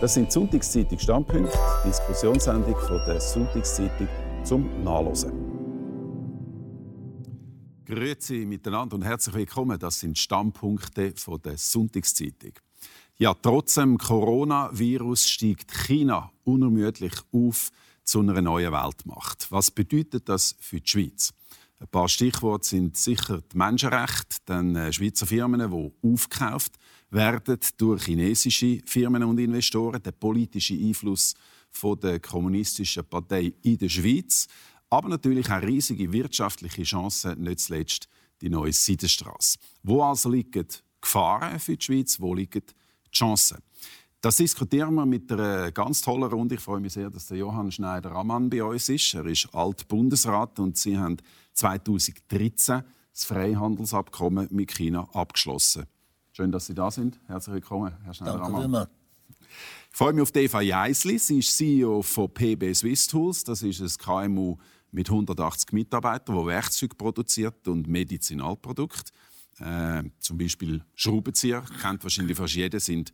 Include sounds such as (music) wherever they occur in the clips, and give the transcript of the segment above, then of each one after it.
Das sind die Sonntagszeitung Standpunkte, die Diskussionssendung von der Sonntagszeitung zum Nachlesen. Grüezi miteinander und herzlich willkommen. Das sind Standpunkte von der Sonntagszeitung. Ja, trotz dem Coronavirus steigt China unermüdlich auf zu einer neuen Weltmacht. Was bedeutet das für die Schweiz? Ein paar Stichworte sind sicher die Menschenrechte, dann äh, Schweizer Firmen, die aufgekauft durch chinesische Firmen und Investoren, der politische Einfluss von der kommunistischen Partei in der Schweiz, aber natürlich auch riesige wirtschaftliche Chancen, nicht zuletzt die neue Seidenstraße. Wo also liegen Gefahren für die Schweiz, wo liegen die Chancen? Das diskutieren wir mit einer ganz tollen Runde. Ich freue mich sehr, dass der Johann Schneider-Ammann bei uns ist. Er ist Altbundesrat und Sie haben 2013 das Freihandelsabkommen mit China abgeschlossen. Schön, dass Sie da sind. Herzlich willkommen, Herr Schneider-Ammann. Danke Ich freue mich auf Eva Jeisli. Sie ist CEO von PB Swiss Tools. Das ist ein KMU mit 180 Mitarbeitern, das Werkzeuge produziert und Medizinalprodukte. Äh, zum Beispiel Schraubenzieher, kennt wahrscheinlich fast jeder, sind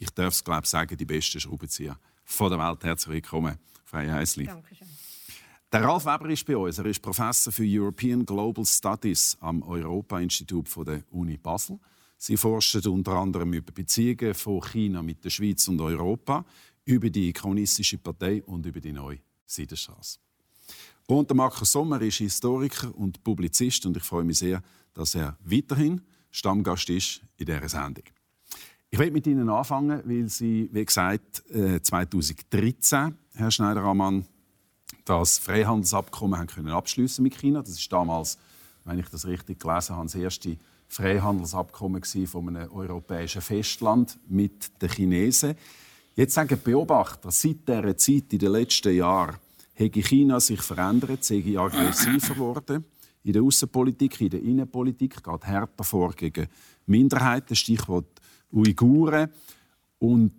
ich darf es glaube sagen, die besten Schraubenzieher von der Welt. Herzlich willkommen, Freie Heisli. Dankeschön. Der Ralf Weber ist bei uns. Er ist Professor für European Global Studies am Europa-Institut der Uni Basel. Sie forscht unter anderem über Beziehungen von China mit der Schweiz und Europa, über die kommunistische Partei und über die neue Seidenstraße. Und der Markus Sommer ist Historiker und Publizist und ich freue mich sehr, dass er weiterhin Stammgast ist in dieser Sendung. Ich will mit Ihnen anfangen, weil Sie, wie gesagt, 2013, äh, Herr Schneider-Ammann, das Freihandelsabkommen haben können abschließen mit China. Das ist damals, wenn ich das richtig gelesen habe, das erste Freihandelsabkommen von einem europäischen Festland mit den Chinesen. Jetzt sagen die Beobachter, seit dieser Zeit in den letzten Jahren habe China sich verändert, sei aggressiver geworden in der Außenpolitik, in der Innenpolitik, geht härter vor gegen Minderheiten, Stichwort Uiguren und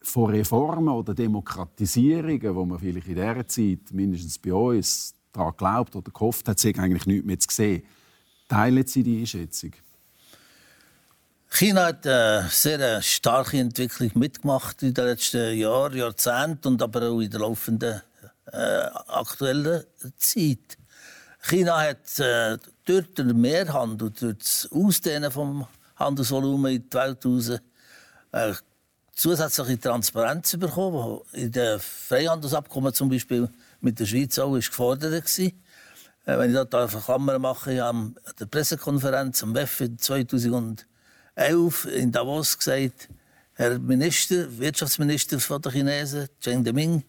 von Reformen oder Demokratisierungen, wo man vielleicht in dieser Zeit, mindestens bei uns, daran glaubt oder gehofft hat, sich eigentlich nichts mehr zu sehen. Teilen Sie die Einschätzung? China hat eine sehr starke Entwicklung mitgemacht in den letzten Jahren, Jahrzehnten und aber auch in der laufenden äh, aktuellen Zeit. China hat äh, durch den Mehrhandel, durch das Ausdehnen vom Handelsvolumen in die Welt raus äh, zusätzliche Transparenz bekommen, in den Freihandelsabkommen zum Beispiel mit der Schweiz auch gefordert war. Äh, wenn ich da eine Klammer mache, ich habe an der Pressekonferenz am WEF 2011 in Davos gesagt, Herr Minister, Wirtschaftsminister von der Chinesen, Cheng Deming,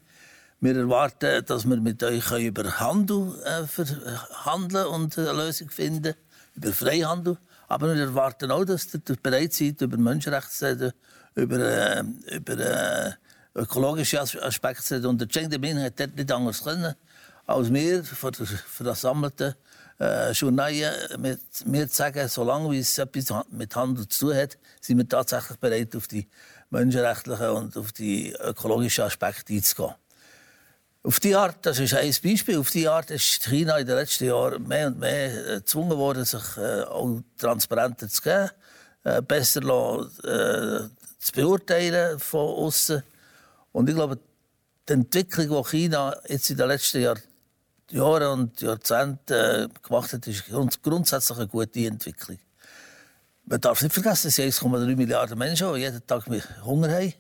wir erwarten, dass wir mit euch über Handel äh, verhandeln und eine Lösung finden, über Freihandel. Aber wir erwarten auch, dass ihr bereit seid, über Menschenrechte zu reden, über, äh, über ökologische Aspekte zu reden. Und der Cheng Demin hat dort nicht anders können, als wir von der versammelten äh, Journalien mit mir zu sagen, solange es etwas mit Handel zu tun hat, sind wir tatsächlich bereit, auf die menschenrechtlichen und auf die ökologischen Aspekte einzugehen. Auf die Art, das ist ein Beispiel, auf die Art ist China in den letzten Jahren mehr und mehr äh, gezwungen worden, sich äh, auch transparenter zu geben, äh, besser äh, zu beurteilen von außen. Und ich glaube, die Entwicklung, die China jetzt in den letzten Jahr, Jahren und Jahrzehnten äh, gemacht hat, ist grundsätzlich eine gute Entwicklung. Man darf nicht vergessen, es sind 1,3 Milliarden Menschen, die jeden Tag Hunger haben.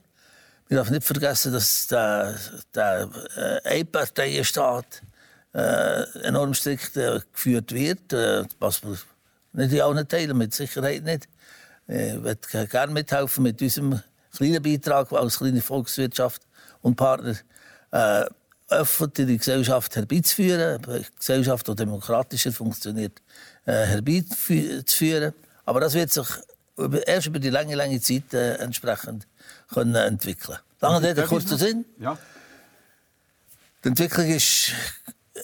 Man darf nicht vergessen, dass der, der äh, Einparteienstaat äh, enorm strikt äh, geführt wird, äh, was wir nicht in allen Teilen, mit Sicherheit nicht. Äh, ich würde gerne mithelfen mit unserem kleinen Beitrag als kleine Volkswirtschaft und Partner, äh, öffentlich die Gesellschaft herbeizuführen, eine Gesellschaft, die demokratischer funktioniert, äh, herbeizuführen. Aber das wird sich erst über die lange, lange Zeit äh, entsprechend können entwickeln Lange Rede, kurzer Sinn. Ja. Die Entwicklung ist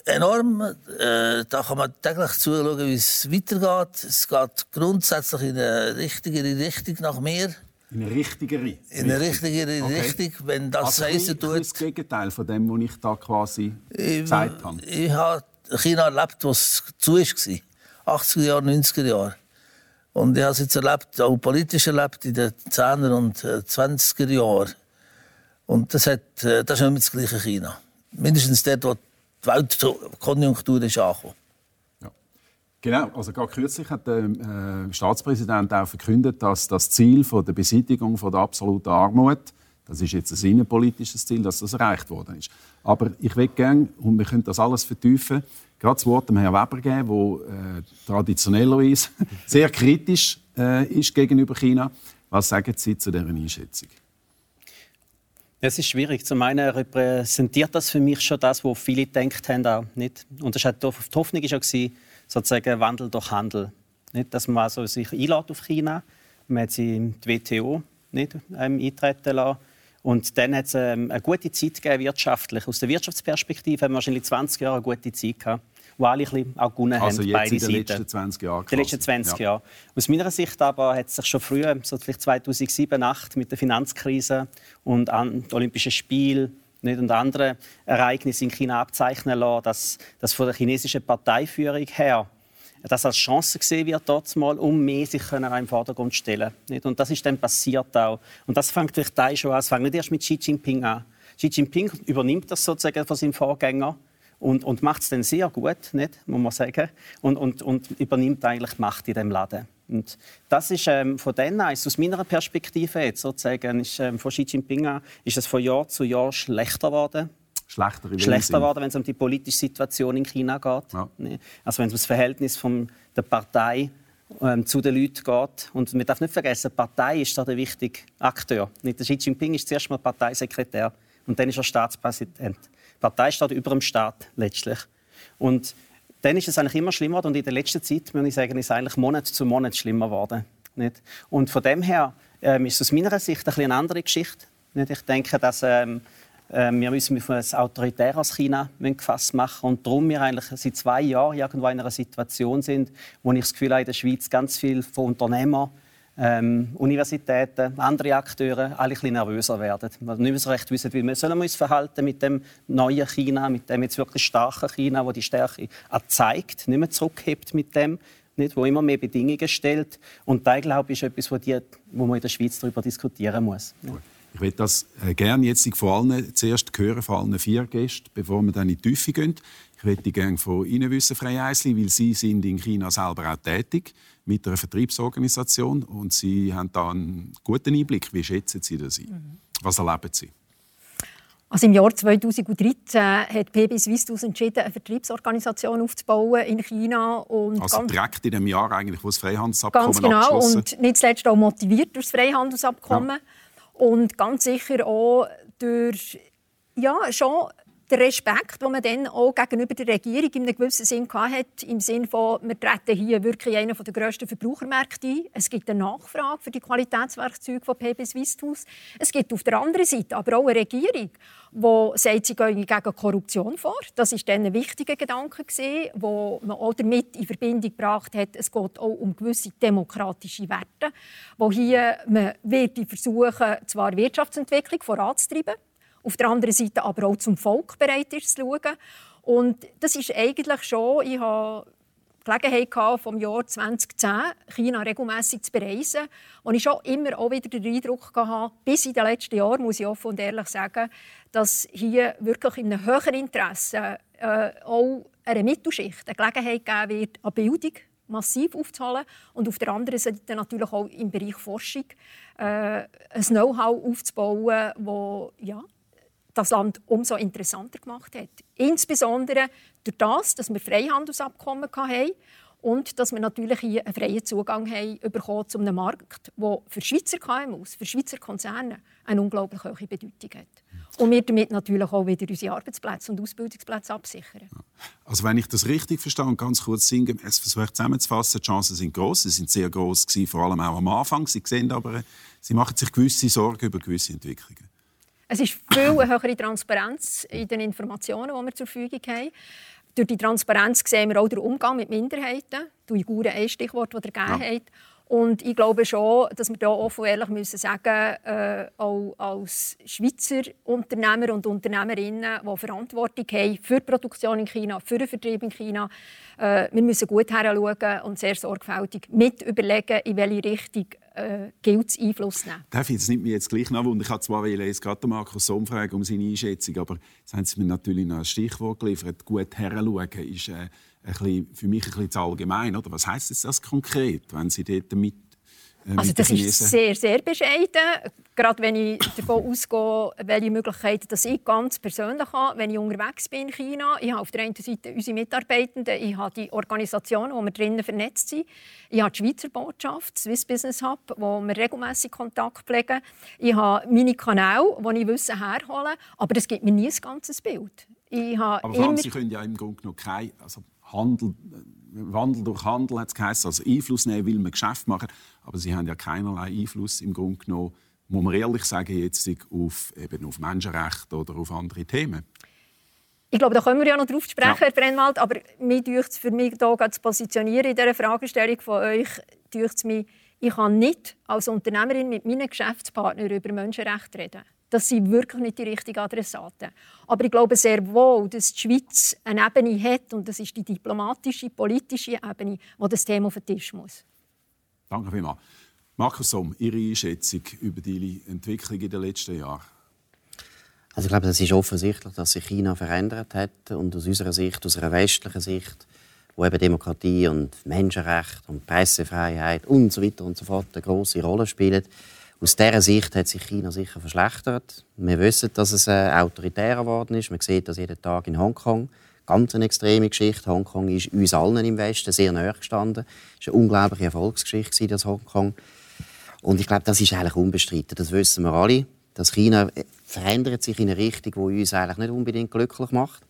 enorm. Äh, da kann man täglich zuschauen, wie es weitergeht. Es geht grundsätzlich in eine richtigere Richtung nach mehr. In eine richtigere? In eine richtigere okay. Richtung. Wenn das also heißen tut... das Gegenteil von dem, was ich da quasi ich, gezeigt habe. Ich habe China erlebt, was zu war. 80er Jahre, 90er Jahre. Und ich habe es jetzt erlebt, auch politisch erlebt, in den 10er und 20er äh, Jahren. Und das, hat, äh, das ist nicht mehr das gleiche China. Mindestens dort, wo die Weltkonjunktur ist angekommen. Ja. Genau, also gerade kürzlich hat der äh, Staatspräsident auch verkündet, dass das Ziel von der Beseitigung von der absoluten Armut, das ist jetzt ein innenpolitisches Ziel, dass das erreicht worden ist. Aber ich will gerne, und wir können das alles vertiefen, gerade das Wort dem Herrn Weber geben, der äh, traditionellerweise (laughs) sehr kritisch äh, ist gegenüber China. Was sagen Sie zu dieser Einschätzung? Es ist schwierig. Zum einen repräsentiert das für mich schon das, was viele gedacht haben. Auch, nicht? Und das hat die Hoffnung war schon, sozusagen Wandel durch Handel. Nicht? Dass man also sich einlädt auf China. Man hat sie in die WTO nicht, ähm, eintreten lassen. Und dann hat es ähm, eine gute Zeit gegeben, wirtschaftlich. Aus der Wirtschaftsperspektive haben wir wahrscheinlich 20 Jahre eine gute Zeit gehabt wo alle ein auch gewonnen also haben, beide Seiten. Also in den letzten 20 Jahren. Die letzten 20 ja. Jahre. Aus meiner Sicht aber hat sich schon früher, so vielleicht 2007, 2008, mit der Finanzkrise und an Olympischen Spielen nicht, und andere Ereignisse in China abzeichnen lassen, dass, dass von der chinesischen Parteiführung her das als Chance gesehen wird, dort mal, um mehr sich können im Vordergrund zu stellen. Nicht? Und das ist dann passiert auch. Und das fängt vielleicht da schon an. Es fängt nicht erst mit Xi Jinping an. Xi Jinping übernimmt das sozusagen von seinem Vorgänger und, und macht es dann sehr gut, nicht, muss man sagen, und, und, und übernimmt eigentlich Macht in dem Laden. Und das ist ähm, von denen aus, aus meiner Perspektive jetzt sozusagen, ist, ähm, von Xi Jinping an, ist es von Jahr zu Jahr schlechter geworden. Schlechter, schlechter geworden, wenn es um die politische Situation in China geht. Ja. Also wenn es um das Verhältnis von der Partei ähm, zu den Leuten geht. Und man darf nicht vergessen, die Partei ist da der wichtige Akteur. Nicht der Xi Jinping ist zuerst mal Parteisekretär und dann ist er Staatspräsident. Die Partei steht über dem Staat letztlich. Und dann ist es eigentlich immer schlimmer und in der letzten Zeit, muss ich sagen, ist es eigentlich Monat zu Monat schlimmer geworden. Nicht? Und von dem her ähm, ist es aus meiner Sicht ein eine andere Geschichte. Nicht? Ich denke, dass ähm, äh, wir müssen auf ein autoritäres China gefasst machen und darum wir eigentlich seit zwei Jahren irgendwo in einer Situation sind, wo ich das Gefühl habe, in der Schweiz ganz viel von Unternehmern ähm, Universitäten, andere Akteure alle ein bisschen nervöser werden. Weil nicht mehr so recht wissen, wie wir sollen wir uns verhalten mit dem neuen China, mit dem jetzt wirklich starken China, wo die Stärke zeigt, nicht mehr zurückhebt mit dem, nicht, wo immer mehr Bedingungen stellt. Und da glaube ich ist etwas, wo, die, wo man in der Schweiz darüber diskutieren muss. Ja. Ich würde das äh, gerne jetzt vor allen zuerst hören, von allen vier Gästen, bevor wir dann in die Tiefe gehen. Ich würde gerne von Ihnen wissen, Frau Eisli, weil Sie sind in China selber auch tätig mit einer Vertriebsorganisation und Sie haben da einen guten Einblick. Wie schätzen Sie das ein? Mhm. Was erleben Sie? Also Im Jahr 2013 hat PB Swistus entschieden, eine Vertriebsorganisation aufzubauen in China. Und also direkt in dem Jahr, eigentlich, wo das Freihandelsabkommen Ganz genau, und nicht zuletzt auch motiviert durch das Freihandelsabkommen. Ja. Und ganz sicher auch durch ja, schon der Respekt, den man dann auch gegenüber der Regierung in einem gewissen Sinn hatte, im Sinne von, wir treten hier wirklich einen der grössten Verbrauchermärkte ein. Es gibt eine Nachfrage für die Qualitätswerkzeuge von PB Swissthaus. Es gibt auf der anderen Seite aber auch eine Regierung, die sagt, sie gehen gegen Korruption vor. Das war dann ein wichtiger Gedanke, wo man auch damit in Verbindung gebracht hat, es geht auch um gewisse demokratische Werte, wo hier man wird versuchen, zwar Wirtschaftsentwicklung voranzutreiben, auf der anderen Seite aber auch zum Volk bereit ist zu schauen. Und das ist eigentlich schon, ich habe Gelegenheit gehabt, vom Jahr 2010 China regelmäßig zu bereisen, wo ich schon immer auch wieder den Eindruck hatte, bis in den letzten Jahren, muss ich offen und ehrlich sagen, dass hier wirklich in einem höheren Interesse äh, auch einer Mittelschicht eine Gelegenheit geben wird, an Bildung massiv aufzuholen und auf der anderen Seite natürlich auch im Bereich Forschung äh, ein Know-how aufzubauen, wo ja, das Land umso interessanter gemacht hat. Insbesondere durch das, dass wir Freihandelsabkommen hatten und dass wir natürlich hier einen freien Zugang haben bekommen zu einem Markt, der für Schweizer KMUs, für Schweizer Konzerne eine unglaublich hohe Bedeutung hat. Und wir damit natürlich auch wieder unsere Arbeitsplätze und Ausbildungsplätze absichern. Also wenn ich das richtig verstehe und ganz kurz es versucht zusammenzufassen, die Chancen sind groß. Sie sind sehr groß vor allem auch am Anfang. Sie sehen aber, Sie machen sich gewisse Sorgen über gewisse Entwicklungen. Es ist viel höhere Transparenz in den Informationen, die wir zur Verfügung haben. Durch die Transparenz sehen wir auch den Umgang mit Minderheiten. Die Uiguren ein Stichwort, das ihr gegeben ja. habt. Und ich glaube schon, dass wir da offen und ehrlich müssen sagen äh, auch als Schweizer Unternehmer und Unternehmerinnen, die Verantwortung haben für die Produktion in China, für den Vertrieb in China, äh, wir müssen gut heranschauen und sehr sorgfältig mit überlegen, in welche Richtung äh, gilt Einfluss nehmen. Darf ich, das nimmt mich jetzt gleich nach und ich habe zwar jetzt gerade Markus Somm fragen um seine Einschätzung, aber jetzt haben Sie mir natürlich noch ein Stichwort geliefert. Gut heranschauen ist äh, ein bisschen, für mich ein bisschen zu allgemein. Oder? Was heisst das konkret, wenn Sie dort mit also das ist sehr, sehr bescheiden. Gerade wenn ich davon ausgehe, welche Möglichkeiten dass ich ganz persönlich habe, wenn ich unterwegs bin in China. Ich habe auf der einen Seite unsere Mitarbeitenden, ich habe die Organisationen, wo wir drinnen vernetzt sind. Ich habe die Schweizer Botschaft, Swiss Business Hub, wo wir regelmäßig Kontakt pflegen. Ich habe meine Kanäle, wo ich Wissen herhole. Aber das gibt mir nie ein ganzes Bild. Ich habe aber immer... Sie können ja im Grunde noch kein... Also Handel, Wandel durch Handel hat es geheißen, also Einfluss nehmen will man Geschäft machen, aber sie haben ja keinerlei Einfluss im Grunde genommen, muss man ehrlich sagen, jetzt auf, eben auf Menschenrechte oder auf andere Themen. Ich glaube, da können wir ja noch drauf sprechen, ja. Herr Brennwald, aber mir es für mich hier zu positionieren in dieser Fragestellung von euch, mich, ich kann nicht als Unternehmerin mit meinen Geschäftspartnern über Menschenrechte reden. Das sind wirklich nicht die richtigen Adressaten. Aber ich glaube sehr wohl, dass die Schweiz eine Ebene hat, und das ist die diplomatische, politische Ebene, wo das Thema auf den Tisch muss. Danke vielmals. Markus Somm, Ihre Einschätzung über die Entwicklung in den letzten Jahren? Also ich glaube, es ist offensichtlich, dass sich China verändert hat und aus unserer Sicht, aus einer westlichen Sicht, wo eben Demokratie und Menschenrechte und Pressefreiheit und so weiter und so fort eine große Rolle spielen, aus dieser Sicht hat sich China sicher verschlechtert. Wir wissen, dass es äh, autoritärer geworden ist. Man sieht das jeden Tag in Hongkong. Ganz eine extreme Geschichte. Hongkong ist uns allen im Westen sehr nahe gestanden. Es war eine unglaubliche Erfolgsgeschichte, das Hongkong. Und ich glaube, das ist eigentlich unbestritten. Das wissen wir alle. Das China verändert sich in eine Richtung, die uns eigentlich nicht unbedingt glücklich macht.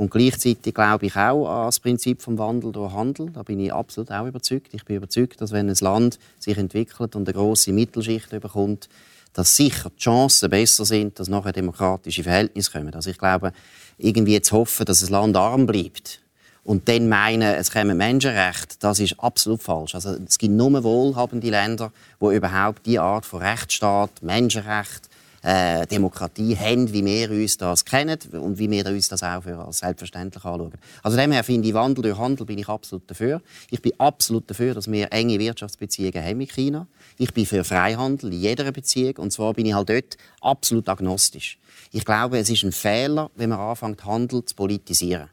Und gleichzeitig glaube ich auch an das Prinzip vom Wandel durch Handel. Da bin ich absolut auch überzeugt. Ich bin überzeugt, dass wenn ein Land sich entwickelt und eine große Mittelschicht bekommt, dass sicher die Chancen besser sind, dass nachher demokratische Verhältnisse kommen. Also ich glaube, irgendwie zu hoffen, dass ein Land arm bleibt und dann meinen, es käme Menschenrechte, das ist absolut falsch. Also es gibt nur wohlhabende Länder, wo überhaupt die Art von Rechtsstaat, Menschenrecht äh, Demokratie haben, wie wir uns das kennen und wie wir uns das auch für als selbstverständlich anschauen. Also daher finde ich, Wandel durch Handel bin ich absolut dafür. Ich bin absolut dafür, dass wir enge Wirtschaftsbeziehungen haben mit China. Ich bin für Freihandel in jeder Beziehung und zwar bin ich halt dort absolut agnostisch. Ich glaube, es ist ein Fehler, wenn man anfängt, Handel zu politisieren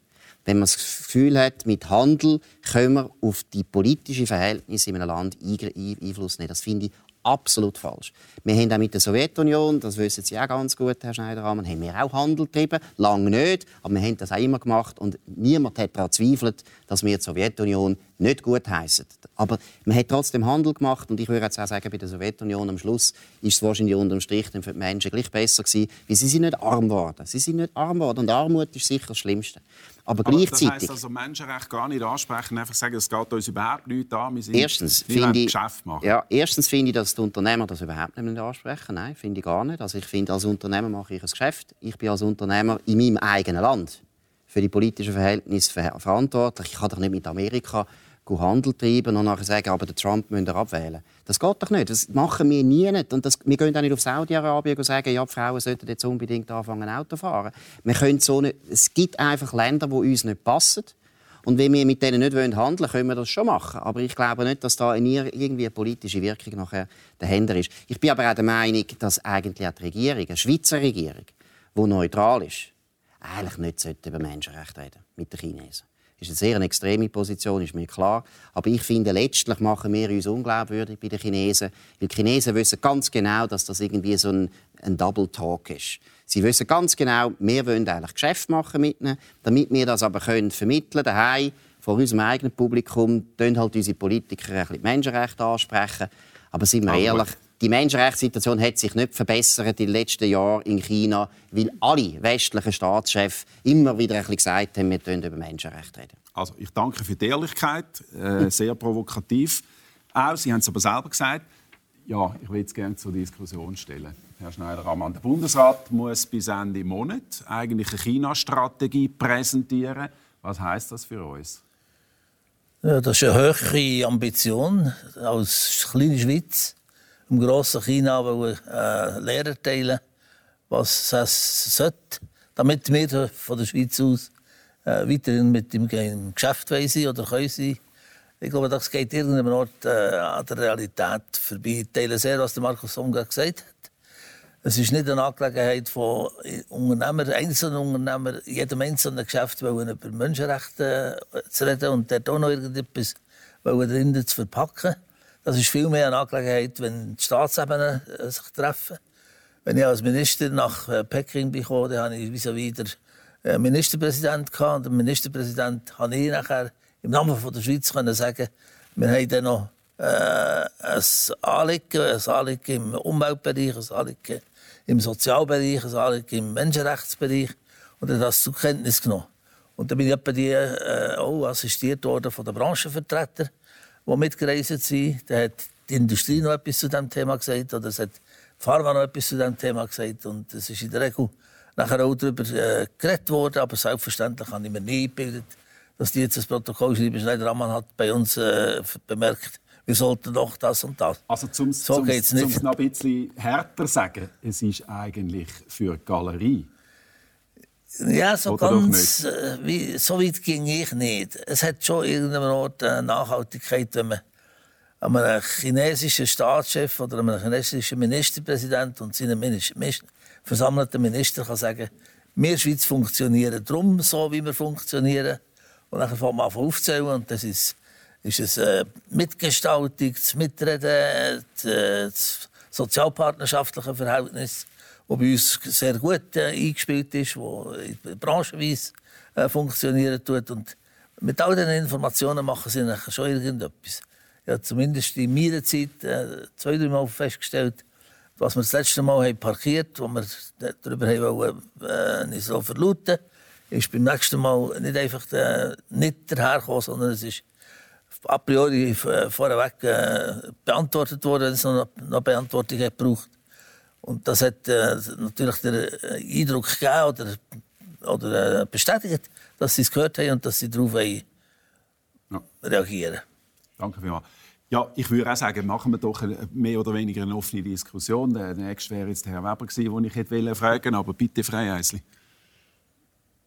wenn man das Gefühl hat, mit Handel können wir auf die politischen Verhältnisse in einem Land Einfluss nehmen. Das finde ich absolut falsch. Wir haben auch mit der Sowjetunion, das wissen Sie auch ganz gut, Herr Schneider-Ammann, haben wir auch Handel getrieben, lange nicht, aber wir haben das auch immer gemacht und niemand hat daran zweifelt, dass wir die Sowjetunion nicht gut heißen. Aber man hat trotzdem Handel gemacht und ich würde jetzt auch sagen, bei der Sowjetunion am Schluss ist es wahrscheinlich unterm Strich für die Menschen gleich besser gewesen, weil sie sind nicht arm geworden. Sie sind nicht arm geworden und Armut ist sicher das Schlimmste. Aber, Aber gleichzeitig... Das heisst also Menschenrechte gar nicht ansprechen, einfach sagen, es geht uns überhaupt nicht an, wir sind erstens finde ich, Geschäft machen. Ja, erstens finde ich, dass die Unternehmer das überhaupt nicht ansprechen Nein, finde ich gar nicht. Also ich finde, als Unternehmer mache ich ein Geschäft. Ich bin als Unternehmer in meinem eigenen Land für die politischen Verhältnisse verantwortlich. Ich kann doch nicht mit Amerika Handel treiben und nachher sagen, aber den Trump müssen wir abwählen. Das geht doch nicht. Das machen wir nie nicht. Und das, wir gehen auch nicht auf Saudi-Arabien und sagen, ja, die Frauen sollten jetzt unbedingt anfangen, Auto zu fahren. Wir können so nicht, es gibt einfach Länder, die uns nicht passen. Und wenn wir mit denen nicht handeln wollen, können wir das schon machen. Aber ich glaube nicht, dass da irgendwie eine politische Wirkung nachher dahinter ist. Ich bin aber auch der Meinung, dass eigentlich auch die Regierung, eine Schweizer Regierung, die neutral ist, eigentlich nicht über Menschenrechte reden mit den Chinesen ist eine sehr extreme Position, ist mir klar. Aber ich finde, letztlich machen wir uns unglaubwürdig bei den Chinesen. Weil die Chinesen wissen ganz genau, dass das irgendwie so ein, ein Double Talk ist. Sie wissen ganz genau, wir wollen eigentlich Geschäft machen mit ihnen. Damit wir das aber können vermitteln daheim vor unserem eigenen Publikum, tun halt unsere Politiker ein bisschen Menschenrechte ansprechen. Aber sind wir ehrlich, die Menschenrechtssituation hat sich nicht verbessert in den letzten Jahren in China, weil alle westlichen Staatschefs immer wieder ein bisschen gesagt haben, wir reden über Menschenrechte reden. Also ich danke für die Ehrlichkeit, äh, (laughs) sehr provokativ. Auch, Sie haben es aber selber gesagt, ja, ich will es gerne zur Diskussion stellen. Herr Schneider-Ammann, der Bundesrat muss bis Ende Monat eigentlich eine China-Strategie präsentieren. Was heißt das für uns? Ja, das ist eine hohe Ambition als kleine Schweiz im grossen China äh, Lehrer teilen, was es sollte, damit wir von der Schweiz aus äh, weiterhin mit dem Geschäft sein oder können sein. Ich glaube, das geht irgendeinem Ort äh, an der Realität vorbei. Ich teile sehr, was der Markus Songa gesagt hat. Es ist nicht eine Angelegenheit von Unternehmern, einzelnen Unternehmern, jedem einzelnen Geschäft wollen über Menschenrechte äh, zu reden und dort auch noch irgendetwas drinnen zu verpacken. Das ist vielmehr eine Angelegenheit, wenn die Staatsebenen äh, sich treffen. Wenn ich als Minister nach äh, Peking bin, dann habe ich vis-à-vis der Ministerpräsident gehabt. Und der Ministerpräsident habe ich nachher im Namen der Schweiz können sagen, wir haben dann noch äh, ein Anliegen, ein Anliegen im Umweltbereich, ein Anliegen im Sozialbereich, ein Anliegen im Menschenrechtsbereich und er das zur Kenntnis genommen. Und dann bin ich etwa die, äh, auch assistiert worden von den Branchenvertretern, die mitgereist sind. Da hat die Industrie noch etwas zu diesem Thema gesagt oder es hat Pharma noch etwas zu diesem Thema gesagt und es ist in der Regel nachher auch darüber äh, geredet worden, aber selbstverständlich habe ich mir nie gebildet, dass die jetzt das Protokoll schreiben. Schneider-Ammann hat bei uns äh, bemerkt, wir sollten doch das und das. Also zum, so zum, geht's nicht. Zum noch ein bisschen härter sagen, es ist eigentlich für die Galerie. Ja, so Oder ganz, äh, wie, so weit ging ich nicht. Es hat schon irgendeinen Ort eine Nachhaltigkeit, wenn man einem chinesischen Staatschef oder einem chinesischen Ministerpräsident und seinem versammelten Minister kann sagen, wir Schweiz funktionieren drum so, wie wir funktionieren. Und dann fängt man an aufzählen und das ist, ist es äh, Mitgestaltung, das Mitreden, das sozialpartnerschaftliche Verhältnis, das bei uns sehr gut äh, eingespielt ist, das branchenweise äh, funktionieren tut. Und mit all diesen Informationen machen sie schon irgendetwas. Ja, zumindest in meiner Zeit äh, zwei, drei Mal festgestellt, was wir das letzte Mal haben parkiert, wo wir darüber haben wollen, äh, nicht so verlauten ist beim nächsten Mal nicht einfach äh, nicht dahergekommen, sondern es ist a priori äh, vorweg äh, beantwortet worden, wenn es noch, noch Beantwortung hat gebraucht. Und das hat äh, natürlich den äh, Eindruck gegeben oder, oder äh, bestätigt, dass sie es gehört haben und dass sie darauf ja. reagieren Danke vielmals. Ja, ich würde auch sagen, machen wir doch mehr oder weniger eine offene Diskussion. Der nächste wäre jetzt der Herr Weber gewesen, den ich hätte fragen wollte, aber bitte frei, Eisli.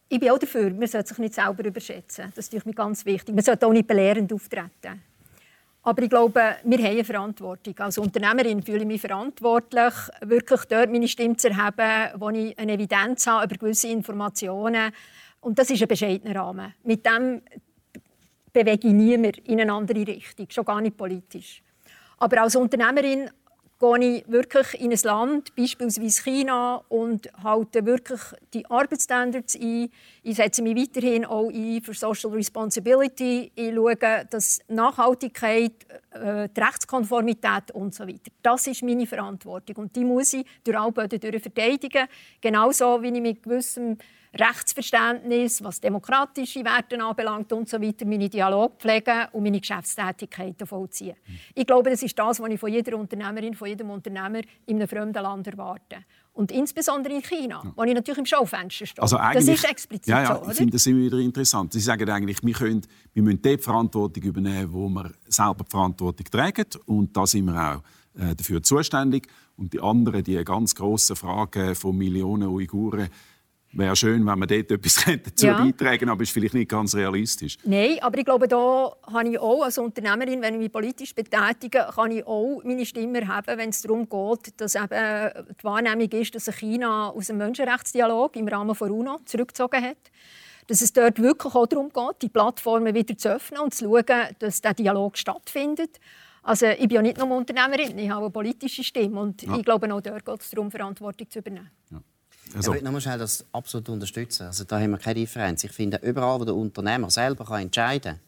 Ich bin auch dafür, man sollte sich nicht selber überschätzen. Das ist mir ganz wichtig. Man sollte auch nicht belehrend auftreten. Aber ich glaube, wir haben eine Verantwortung. Als Unternehmerin fühle ich mich verantwortlich, wirklich dort meine Stimme zu erheben, wo ich eine Evidenz habe über gewisse Informationen. Und das ist ein bescheidener Rahmen. Mit dem bewege ich niemand in eine andere Richtung, schon gar nicht politisch. Aber als Unternehmerin gehe ich wirklich in ein Land, beispielsweise China, und halte wirklich die Arbeitsstandards ein. Ich setze mich weiterhin auch ein für Social Responsibility. Ich schaue, dass Nachhaltigkeit, äh, die Rechtskonformität und so weiter. Das ist meine Verantwortung und die muss ich durch alle Böden verteidigen. Genauso wie ich mit gewissem Rechtsverständnis, was demokratische Werte anbelangt und so weiter, meine Dialog pflegen und meine Geschäftstätigkeiten vollziehen. Ich glaube, das ist das, was ich von jeder Unternehmerin, von jedem Unternehmer in einem fremden Land erwarte. Und insbesondere in China, ja. wo ich natürlich im Schaufenster stehe. Also das ist explizit ja, ja, so, Ich finde das immer wieder interessant. Sie sagen eigentlich, wir, können, wir müssen die Verantwortung übernehmen, wo wir selber die Verantwortung tragen. Und da sind wir auch äh, dafür zuständig. Und die anderen, die ganz grossen Fragen von Millionen Uiguren, Wäre schön, wenn man dort etwas (laughs) dazu ja. beitragen aber ist vielleicht nicht ganz realistisch. Nein, aber ich glaube, da habe ich auch als Unternehmerin, wenn ich mich politisch betätige, kann ich auch meine Stimme erheben, wenn es darum geht, dass eben die Wahrnehmung ist, dass sich China aus dem Menschenrechtsdialog im Rahmen von UNO zurückgezogen hat. Dass es dort wirklich auch darum geht, die Plattformen wieder zu öffnen und zu schauen, dass der Dialog stattfindet. Also ich bin ja nicht nur Unternehmerin, ich habe eine politische Stimme und ja. ich glaube, auch dort geht es darum, Verantwortung zu übernehmen. Ja. Also. Ich will schnell das absolut unterstützen. Also da haben wir keine Differenz. Ich finde, überall, wo der Unternehmer selber kann entscheiden kann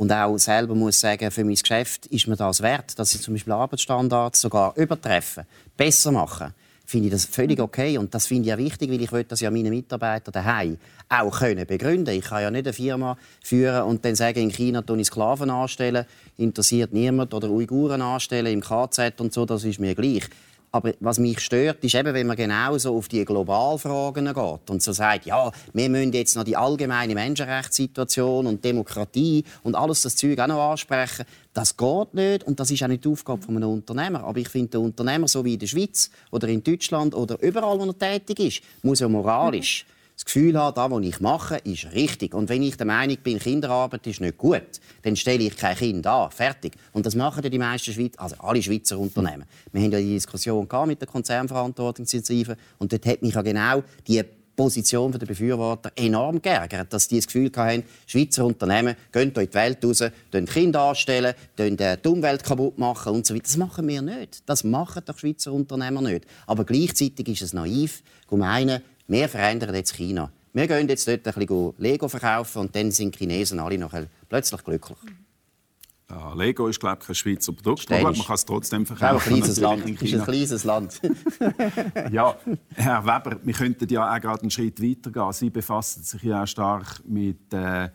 und auch selber muss sagen, für mein Geschäft ist mir das wert, dass ich zum Beispiel Arbeitsstandards sogar übertreffen, besser machen, finde ich das völlig okay. Und das finde ich auch wichtig, weil ich will, dass ja meine Mitarbeiter daheim auch können begründen. Ich kann ja nicht eine Firma führen und dann sagen, in China tun ich Sklaven anstellen, interessiert niemand oder Uiguren anstellen im KZ und so, das ist mir gleich. Aber was mich stört, ist eben, wenn man genau so auf die Globalfragen geht und so sagt, ja, wir müssen jetzt noch die allgemeine Menschenrechtssituation und Demokratie und alles das Zeug auch noch ansprechen. Das geht nicht und das ist auch nicht die Aufgabe eines Unternehmers. Aber ich finde, der Unternehmer, so wie in der Schweiz oder in Deutschland oder überall, wo er tätig ist, muss ja moralisch das Gefühl habe, das, was ich mache, ist richtig. Und wenn ich der Meinung bin, Kinderarbeit ist nicht gut, dann stelle ich kein Kind an. Fertig. Und das machen die meisten Schweizer, also alle Schweizer Unternehmen. Wir haben ja die Diskussion mit der Konzernverantwortungsinitiative und dort hat mich ja genau die Position der Befürworter enorm geärgert, dass die das Gefühl hatten, Schweizer Unternehmen gehen in die Welt raus, Kinder anstellen, die Umwelt kaputt machen und so weiter. Das machen wir nicht. Das machen doch Schweizer Unternehmer nicht. Aber gleichzeitig ist es naiv, zu meinen, wir verändern jetzt China. Wir gehen jetzt dort ein bisschen Lego verkaufen und dann sind die Chinesen alle noch plötzlich glücklich. Ja, Lego ist, glaube ich, kein Schweizer Produkt, aber man kann es trotzdem verkaufen. Ist ein kleines Land. Ist ein kleines Land. ja, Herr Weber, wir könnten ja auch gerade einen Schritt weiter gehen. Sie befassen sich ja auch stark mit äh,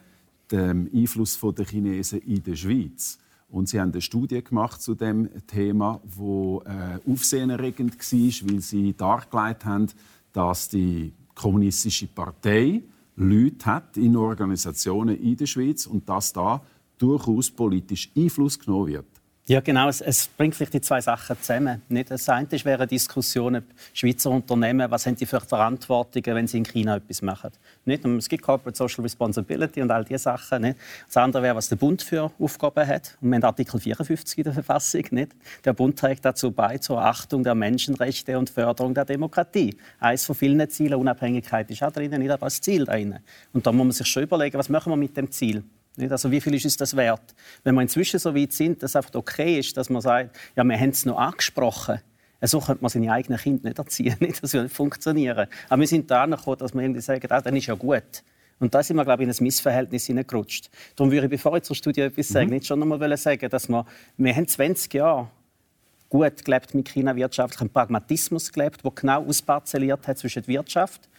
dem Einfluss der Chinesen in der Schweiz. Und Sie haben eine Studie gemacht zu dem Thema, wo äh, aufsehenerregend war, weil Sie dargelegt haben, dass die kommunistische Partei Leute hat in Organisationen in der Schweiz und dass da durchaus politisch Einfluss genommen wird. Ja, genau. Es, es, bringt vielleicht die zwei Sachen zusammen. Nicht? Das eine wäre eine Diskussion, ob Schweizer Unternehmen, was haben die für Verantwortungen, wenn sie in China etwas machen. Nicht? Und es gibt Corporate Social Responsibility und all diese Sachen. Nicht? Das andere wäre, was der Bund für Aufgaben hat. Und wir haben Artikel 54 in der Verfassung. Nicht? Der Bund trägt dazu bei, zur Achtung der Menschenrechte und Förderung der Demokratie. Eines von vielen Zielen, Unabhängigkeit ist auch drin, nicht aber das Ziel drin. Und da muss man sich schon überlegen, was machen wir mit dem Ziel. Nicht? Also wie viel ist es das wert? Wenn wir inzwischen so weit sind, dass es einfach okay ist, dass man sagt, ja, wir haben es noch angesprochen. So könnte man seine eigenen Kinder nicht erziehen. (laughs) Das würde nicht funktionieren. Aber wir sind da gekommen, dass wir irgendwie sagen, ah, dann ist ja gut. Und da sind wir, glaube ich, in ein Missverhältnis hineingerutscht. Darum würde ich, bevor ich zur Studie etwas sage, mhm. nicht schon einmal sagen, dass wir, wir haben 20 Jahre gut gelebt mit China wirtschaftlichen Pragmatismus gelebt, der genau ausparzelliert hat zwischen Wirtschaft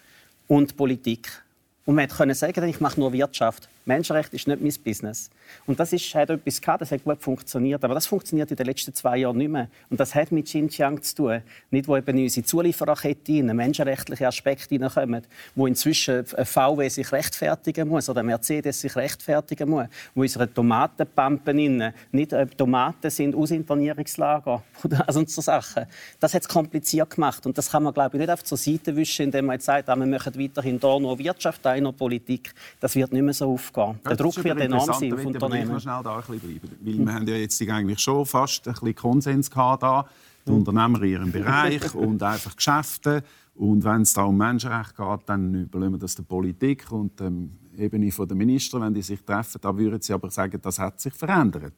und Politik. Und man konnte sagen, ich mache nur Wirtschaft. Menschenrecht ist nicht mein Business. Und das ist, hat etwas gehabt, das hat gut funktioniert. Aber das funktioniert in den letzten zwei Jahren nicht mehr. Und das hat mit Xinjiang zu tun. Nicht, wo eben unsere Zuliefererkette in menschenrechtliche Aspekte hineinkommen, wo inzwischen VW sich rechtfertigen muss oder Mercedes sich rechtfertigen muss, wo unsere Tomatenpampen innen nicht Tomaten sind aus Internierungslager (laughs) oder also so Sachen. Das hat es kompliziert gemacht. Und das kann man, glaube ich, nicht auf zur Seite wischen, indem man jetzt sagt, ah, wir machen weiterhin da nur Wirtschaft, nur Politik. Das wird nicht mehr so aufgehen. Der Druck wird enorm sein auf Unternehmen. Ich schnell da ein bisschen bleiben. Weil mhm. wir haben ja jetzt eigentlich schon fast ein bisschen Konsens gehabt da. Die mhm. Unternehmer in ihrem Bereich (laughs) und einfach Geschäfte. Und wenn es da um Menschenrechte geht, dann überlassen wir das der Politik und der Ebene der Minister, wenn die sich treffen. Da würden sie aber sagen, das hat sich verändert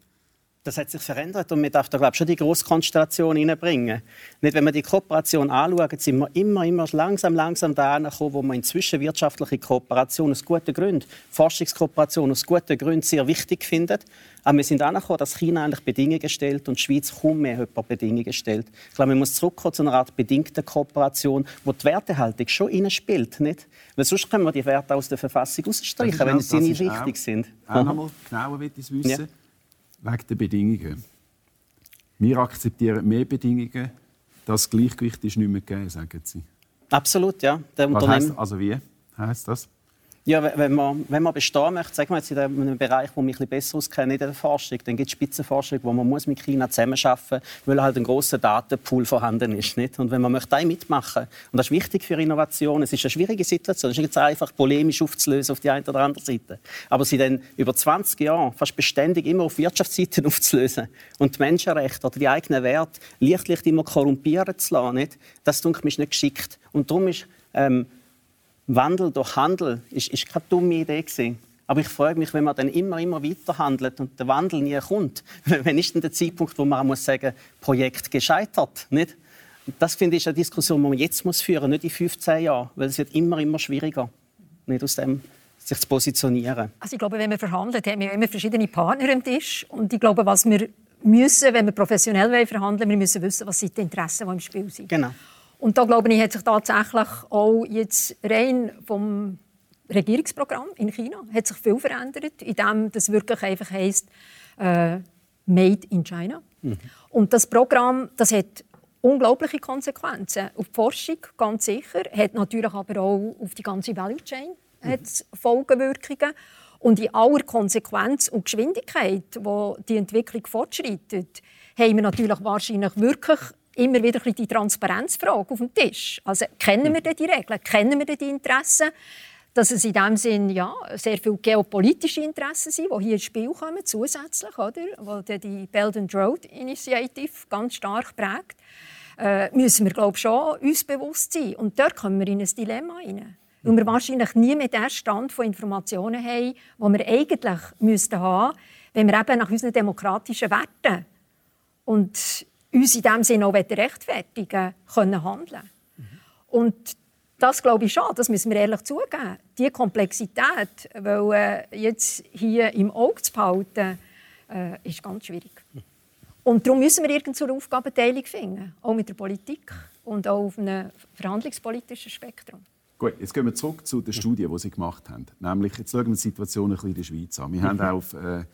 das hat sich verändert und wir darf da glaube schon die grosse Konstellation reinbringen. Nicht, wenn wir die Kooperation anschauen, sind wir immer, immer langsam, langsam da gekommen, wo wir inzwischen wirtschaftliche Kooperation aus guten Gründen, Forschungskooperation aus guten Gründen sehr wichtig finden. Aber wir sind angekommen, dass China eigentlich Bedingungen stellt und die Schweiz kaum mehr Bedingungen stellt. Ich glaube, man muss zurückkommen zu einer Art bedingten Kooperation, wo die Wertehaltung schon spielt, nicht? Weil sonst können wir die Werte aus der Verfassung ausstreichen, wenn sie nicht richtig sind. Auch noch mal genauer will ich wissen. Ja wegen der Bedingungen. Wir akzeptieren mehr Bedingungen. Das Gleichgewicht ist nicht mehr gegeben, sagen Sie. Absolut, ja. Der Was heisst, also wie heißt das? Ja, wenn man, wenn man bestehen möchte, sagen wir jetzt in einem Bereich, wo mich ein besser auskenne, in der Forschung, dann gibt es Spitzenforschung, wo man muss mit China zusammenarbeiten muss, weil halt ein großer Datenpool vorhanden ist. Nicht? Und wenn man möchte mitmachen und das ist wichtig für Innovation, es ist eine schwierige Situation, es ist jetzt einfach polemisch aufzulösen auf die eine oder andere Seite. Aber sie dann über 20 Jahre fast beständig immer auf Wirtschaftsseiten (laughs) aufzulösen und die Menschenrechte oder die eigenen Werte leichtlich immer korrumpieren zu lassen, nicht? das denke ich, ist nicht geschickt. Und darum ist ähm, Wandel durch Handel ist, ist keine dumme Idee gewesen. Aber ich frage mich, wenn man dann immer, immer weiter handelt und der Wandel nie kommt, (laughs) wann ist denn der Zeitpunkt, wo man muss sagen, Projekt gescheitert, nicht? Das finde ich eine Diskussion, die man jetzt muss führen, nicht in 15 Jahren, weil es wird immer, immer schwieriger, nicht aus dem sich zu positionieren. Also ich glaube, wenn wir verhandeln, haben wir immer verschiedene Partner am Tisch und ich glaube, was wir müssen, wenn wir professionell verhandeln, wir müssen wissen, was sind die Interessen, die im Spiel sind. Genau. Und da glaube ich, hat sich tatsächlich auch jetzt rein vom Regierungsprogramm in China hat sich viel verändert, indem das wirklich einfach heisst äh, Made in China. Mhm. Und das Programm, das hat unglaubliche Konsequenzen auf die Forschung, ganz sicher, hat natürlich aber auch auf die ganze Value Chain mhm. Folgewirkungen. Und in aller Konsequenz und Geschwindigkeit, wo die Entwicklung fortschreitet, haben wir natürlich wahrscheinlich wirklich immer wieder die Transparenzfrage auf dem Tisch. Also kennen wir denn die Regeln, kennen wir denn die Interessen? Dass es in diesem Sinn ja, sehr viele geopolitische Interessen sind, die hier ins Spiel kommen, zusätzlich, oder? die die Belt and Road Initiative ganz stark prägt, äh, müssen wir glaube schon uns bewusst sein. Und dort kommen wir in ein Dilemma hinein. Weil wir wahrscheinlich nie mehr den Stand von Informationen haben, den wir eigentlich müssten haben, wenn wir eben nach unseren demokratischen Werten und uns in diesem Sinne auch rechtfertigen können handeln. Mhm. Und das glaube ich schon, das müssen wir ehrlich zugeben. Die Komplexität, weil äh, jetzt hier im Auge zu behalten, äh, ist ganz schwierig. Und darum müssen wir irgendeine Aufgabenteilung finden, auch mit der Politik und auch auf einem verhandlungspolitischen Spektrum. Gut, jetzt gehen wir zurück zu der Studie, die Sie gemacht haben. Nämlich, jetzt schauen wir die Situation ein bisschen in der Schweiz an. Wir haben (laughs) auf, äh,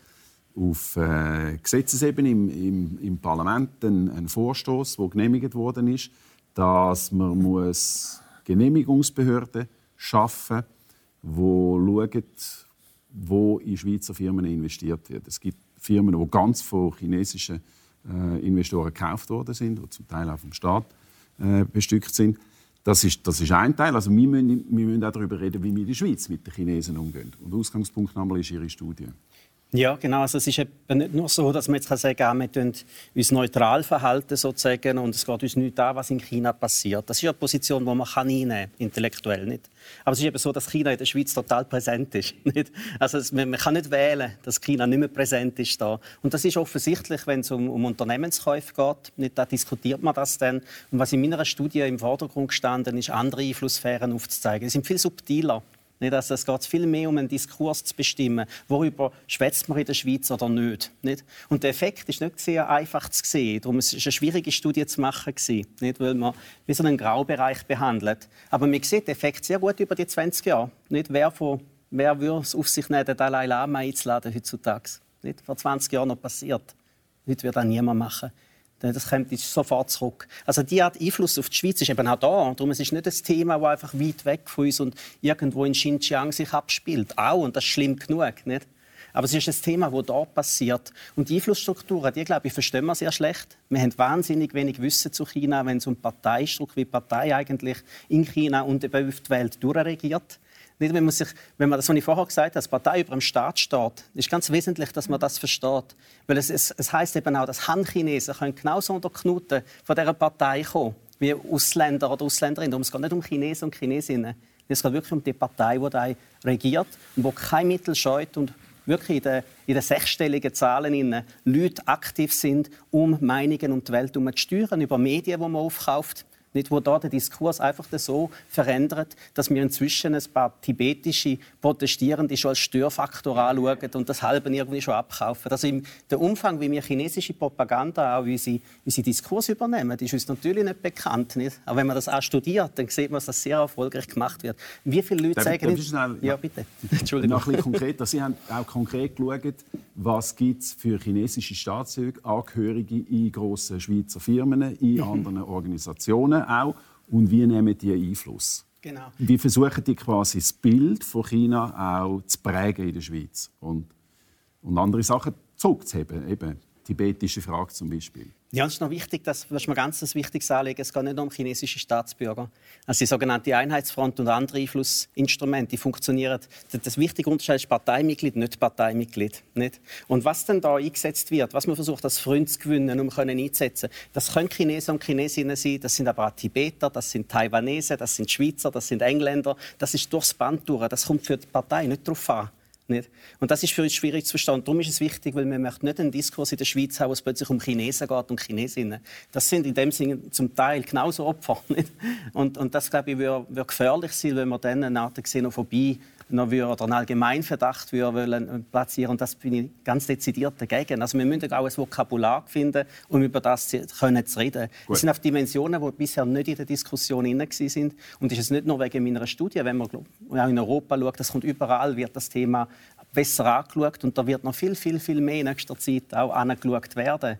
auf äh, Gesetzesebene im, im, im Parlament einen, einen Vorstoß, der genehmigt worden ist, dass man muss Genehmigungsbehörden schaffen wo schauen, wo in Schweizer Firmen investiert wird. Es gibt Firmen, die ganz von chinesischen äh, Investoren gekauft worden sind, die zum Teil auch vom Staat äh, bestückt sind. Das ist, das ist ein Teil. Also wir, müssen, wir müssen auch darüber reden, wie wir in der Schweiz mit den Chinesen umgehen. Und Ausgangspunkt ist Ihre Studie. Ja, genau. Also es ist eben nicht nur so, dass man jetzt sagen kann, wir uns neutral verhalten sozusagen und es geht uns nicht an, was in China passiert. Das ist eine Position, die man kann einnehmen intellektuell nicht. Aber es ist eben so, dass China in der Schweiz total präsent ist. (laughs) Nicht? Also es, man, kann nicht wählen, dass China nicht mehr präsent ist da. Und das ist offensichtlich, wenn es um, um Unternehmenskäufe geht. Nicht, da diskutiert man das dann. Und was in meiner Studie im Vordergrund gestanden ist, andere Einflusssphären aufzuzeigen. Die sind viel subtiler. Nicht? Also es geht viel mehr um einen Diskurs zu bestimmen, worüber schwätzt man in der Schweiz oder nicht. nicht? Und der Effekt ist nicht sehr einfach zu sehen. Darum ist es eine schwierige Studie zu machen, nicht? weil man wie so einen Graubereich behandelt. Aber man sieht den Effekt sehr gut über die 20 Jahre. Nicht? Wer, wer würde es auf sich nehmen, den Dalai Lama einzuladen heutzutage? Nicht? Vor 20 Jahren noch passiert. Heute wird das niemand machen. Das kommt sofort zurück. Also die Art Einfluss auf die Schweiz ist eben auch da. Darum ist es nicht ein Thema, das einfach weit weg von uns und irgendwo in Xinjiang sich abspielt. Auch, und das ist schlimm genug. Nicht? Aber es ist ein Thema, das da passiert. Und die Einflussstrukturen, die, glaube ich, verstehen wir sehr schlecht. Wir haben wahnsinnig wenig Wissen zu China, wenn es um Parteistruktur, wie Partei eigentlich in China und eben auf die Welt durchregiert. Nicht, wenn, man sich, wenn man das, was ich vorher gesagt habe, als Partei über dem Staat steht, ist ganz wesentlich, dass man das versteht. Weil es, es, es heisst eben auch, dass Han-Chinesen können genauso unter Knuten von dieser Partei kommen wie Ausländer oder Ausländerinnen. Es geht nicht um Chinesen und Chinesinnen. Es geht wirklich um die Partei, die da regiert und die kein Mittel scheut und wirklich in den, in den sechsstelligen Zahlen Leute aktiv sind, um Meinungen und die Welt zu steuern, über Medien, die man aufkauft, nicht, wo da der Diskurs einfach so verändert, dass wir inzwischen ein paar tibetische Protestierende schon als Störfaktor anschauen und das halbe irgendwie schon abkaufen. Also im, der Umfang, wie wir chinesische Propaganda auch unsere, unsere Diskurs übernehmen, ist uns natürlich nicht bekannt. Nicht? Aber wenn man das auch studiert, dann sieht man, dass das sehr erfolgreich gemacht wird. Wie viele Leute darf, sagen... Darf schnell, ja, bitte. (laughs) Entschuldigung. Noch ein bisschen konkret. Sie haben auch konkret geschaut, was gibt es für chinesische Staatsangehörige in grossen Schweizer Firmen, in (laughs) anderen Organisationen auch und wie nehmen die Einfluss? Genau. Wie versuchen die quasi das Bild von China auch zu prägen in der Schweiz und, und andere Sachen zurückzuheben, eben tibetische Frage zum Beispiel. Ja, es ist noch wichtig, dass, das ist ganz ein wichtiges Anliegen. Es geht nicht nur um chinesische Staatsbürger. Also die sogenannte Einheitsfront und andere Einflussinstrumente, die funktionieren. Das wichtige Unterschied ist Parteimitglied, nicht Parteimitglied. Nicht? Und was dann da eingesetzt wird, was man versucht, als Freund zu gewinnen, um können einzusetzen, das können Chinesen und Chinesinnen sein, das sind aber auch Tibeter, das sind Taiwanesen, das sind Schweizer, das sind Engländer. Das ist durchs Band durch. Das kommt für die Partei nicht darauf an. Nicht? Und das ist für uns schwierig zu verstehen. Darum ist es wichtig, weil wir möchten nicht einen Diskurs in der Schweiz haben, wo es plötzlich um Chinesen geht und Chinesinnen. Das sind in dem Sinne zum Teil genauso Opfer. (laughs) Nicht? Und, und das, glaube ich, würde, gefährlich sein, wenn wir dann eine Art Xenophobie noch würde, oder einen Allgemeinverdacht würde platzieren. Und das bin ich ganz dezidiert dagegen. Also wir müssen auch ein Vokabular finden, um über das zu, können zu reden. Gut. Das sind auf Dimensionen, die bisher nicht in der Diskussion inne sind. Und das ist nicht nur wegen meiner Studie. Wenn man auch in Europa schaut, das kommt überall, wird das Thema besser angeschaut. Und da wird noch viel, viel, viel mehr in nächster Zeit auch angeschaut werden.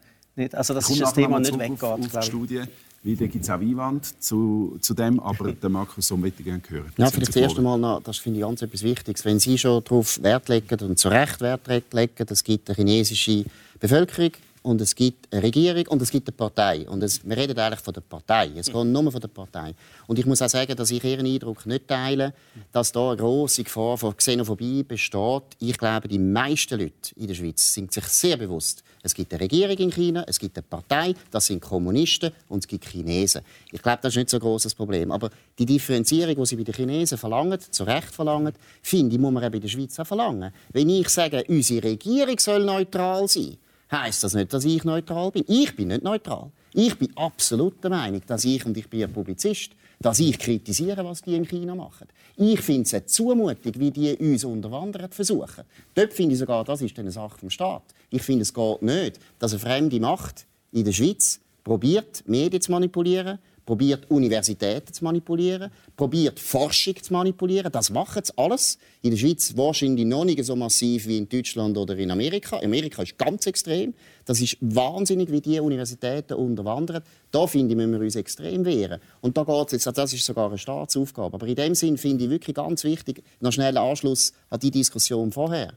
Also das ist ein Thema nicht weggeht. Auf, auf Studie. Wieder gibt es auch Einwand zu, zu dem, aber der Markus so möchte gerne hören. Ja, vielleicht das erste Mal noch, das finde ich ganz etwas Wichtiges. Wenn Sie schon darauf Wert legen und zu Recht Wert legen, es gibt eine chinesische Bevölkerung, und es gibt eine Regierung und es gibt eine Partei. Und es, wir reden eigentlich von der Partei. Es geht nur von der Partei. Und ich muss auch sagen, dass ich Ihren Eindruck nicht teile, dass da eine grosse Gefahr von Xenophobie besteht. Ich glaube, die meisten Leute in der Schweiz sind sich sehr bewusst, es gibt eine Regierung in China, es gibt eine Partei, das sind Kommunisten und es gibt Chinesen. Ich glaube, das ist nicht so ein großes Problem. Aber die Differenzierung, die sie bei den Chinesen verlangen, zu Recht verlangen, finde ich, muss man auch bei der Schweiz auch verlangen. Wenn ich sage, unsere Regierung soll neutral sein, heißt das nicht, dass ich neutral bin. Ich bin nicht neutral. Ich bin absolut der Meinung, dass ich, und ich bin ein Publizist, dass ich kritisiere, was die in China machen. Ich finde es eine Zumutung, wie die uns unterwandern versuchen. Dort finde ich sogar, das ist eine Sache vom Staat. Ich finde, es geht nicht, dass eine fremde Macht in der Schweiz probiert, Medien zu manipulieren, probiert Universitäten zu manipulieren, probiert Forschung zu manipulieren. Das machen sie alles. In der Schweiz wahrscheinlich noch nicht so massiv wie in Deutschland oder in Amerika. Amerika ist ganz extrem. Das ist wahnsinnig, wie die Universitäten unterwandern. Da finde ich, müssen wir uns extrem wehren. Und da geht's jetzt, das ist sogar eine Staatsaufgabe. Aber in dem Sinn finde ich wirklich ganz wichtig, noch schnell Anschluss an die Diskussion vorher.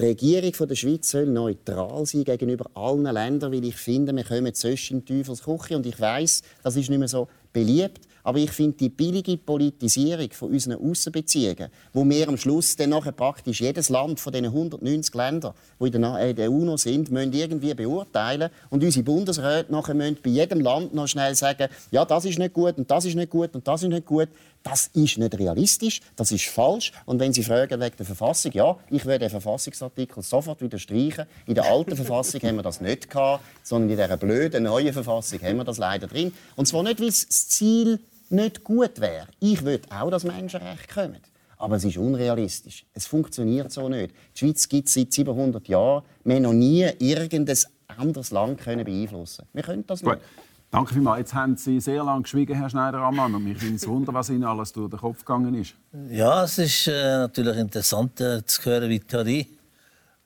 Die Regierung der Schweiz soll neutral sein gegenüber allen Ländern, weil ich finde, wir kommen sonst in die Teufelsküche. Und ich weiß, das ist nicht mehr so beliebt. Aber ich finde die billige Politisierung von unseren Außenbeziehungen, wo wir am Schluss dann praktisch jedes Land von den 190 Ländern, die in der UNO sind, müssen irgendwie beurteilen und unsere Bundesräte nachher müssen bei jedem Land noch schnell sagen, ja, das ist nicht gut und das ist nicht gut und das ist nicht gut. Das ist nicht realistisch, das ist falsch. Und wenn Sie fragen wegen der Verfassung, ja, ich würde den Verfassungsartikel sofort wieder streichen. In der alten Verfassung haben wir das nicht gehabt, sondern in dieser blöden neuen Verfassung haben wir das leider drin. Und zwar nicht, weil das Ziel nicht gut wäre. Ich würde auch, dass Menschenrechte kommen. Aber es ist unrealistisch. Es funktioniert so nicht. Die Schweiz gibt es seit 700 Jahren. Wir haben noch nie irgendein anderes Land können beeinflussen Wir können das nicht. Gut. Danke vielmals. Jetzt haben Sie sehr lange geschwiegen, Herr Schneider-Ammann. Und mich nimmt Wunder, was Ihnen alles durch den Kopf gegangen ist. Ja, es ist äh, natürlich interessant äh, zu hören, wie die Theorie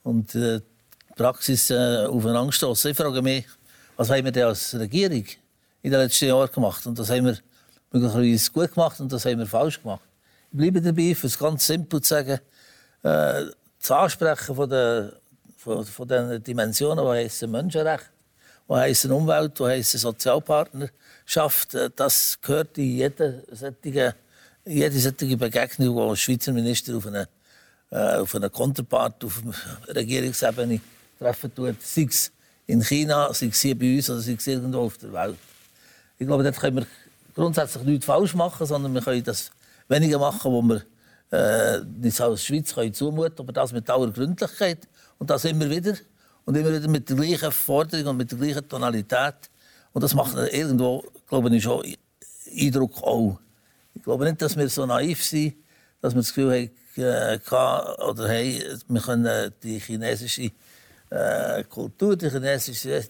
und äh, die Praxis äh, aufeinanderstoßen. Ich frage mich, was haben wir denn als Regierung in den letzten Jahren gemacht? Und das haben wir möglicherweise gut gemacht und das haben wir falsch gemacht. Ich bleibe dabei, für es ganz simpel zu sagen, äh, das Ansprechen von, der, von, von Dimensionen, die heißen Menschenrechte, die heißen Umwelt, die heißen Sozialpartnerschaft, äh, das gehört in jede solche, jede solche Begegnung, wo ein Schweizer Minister auf eine, äh, auf eine Konterpart auf Regierungsebene treffen tut, sei es in China, sei es hier bei uns oder sei es irgendwo auf der Welt. Ich glaube, dort können wir grundsätzlich nichts falsch machen, sondern wir können das weniger machen, wo wir äh, nicht als Schweiz können zumuten aber das mit aller Gründlichkeit und das immer wieder und immer wieder mit der gleichen Forderung und mit der gleichen Tonalität und das macht irgendwo, glaube ich, schon Eindruck auch. Ich glaube nicht, dass wir so naiv sind, dass wir das Gefühl haben, äh, oder hey, wir können die chinesische äh, Kultur, die chinesische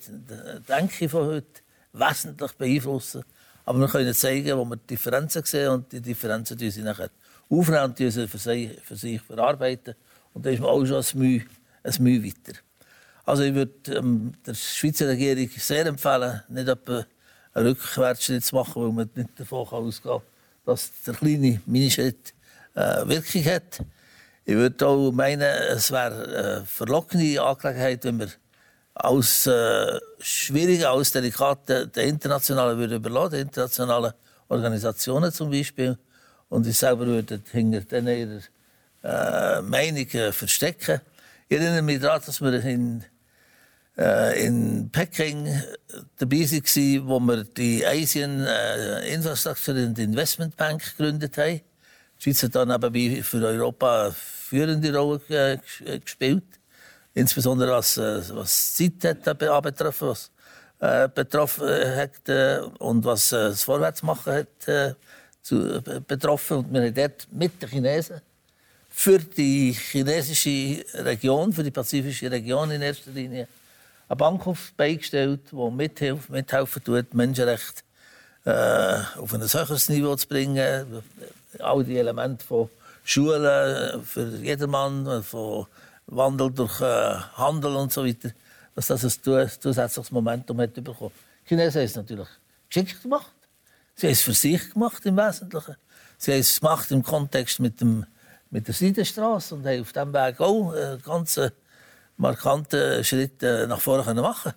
Denke von heute wesentlich beeinflussen. Aber wir können zeigen, wo wir die Differenzen sehen und die Differenzen die sie nachher aufnehmen und für sich, für sich verarbeiten. Und da ist man auch schon ein Mühe, ein Mühe weiter. Also ich würde ähm, der Schweizer Regierung sehr empfehlen, nicht einen Rückwärtsschritt zu machen, weil man nicht davon ausgehen kann, dass der kleine Minischritt äh, Wirkung hat. Ich würde auch meinen, es wäre eine verlockende Angelegenheit, wenn wir als äh, schwierig, als delikat der, internationalen würde überlassen, der internationalen Organisationen zum Beispiel. Und ich selber würde hinter denen ihre äh, Meinung äh, verstecken. Ich erinnere mich daran, dass wir in, äh, in Peking dabei waren, wo wir die Asian äh, Infrastructure and Investment Bank gegründet haben. Die Schweiz hat dann eben für Europa eine führende Rolle äh, gespielt insbesondere was, was die Zeit hat anbetroffen, was betroffen hat und was das Vorwärtsmachen hat betroffen. Und wir haben dort mit den Chinesen für die chinesische Region, für die pazifische Region in erster Linie, eine Bank auf beigestellt, die mithilft, mithelfen tut, Menschenrechte äh, auf ein höheres Niveau zu bringen. All die Elemente von Schulen für jedermann, von Wandel durch äh, Handel und so weiter, dass das ein zusätzliches Momentum hat bekommen. Die Chinesen haben es natürlich geschickt gemacht. Sie haben es für sich gemacht im Wesentlichen. Sie haben es gemacht im Kontext mit, dem, mit der Seidenstraße und haben auf diesem Weg auch äh, ganze markanten Schritt äh, nach vorne machen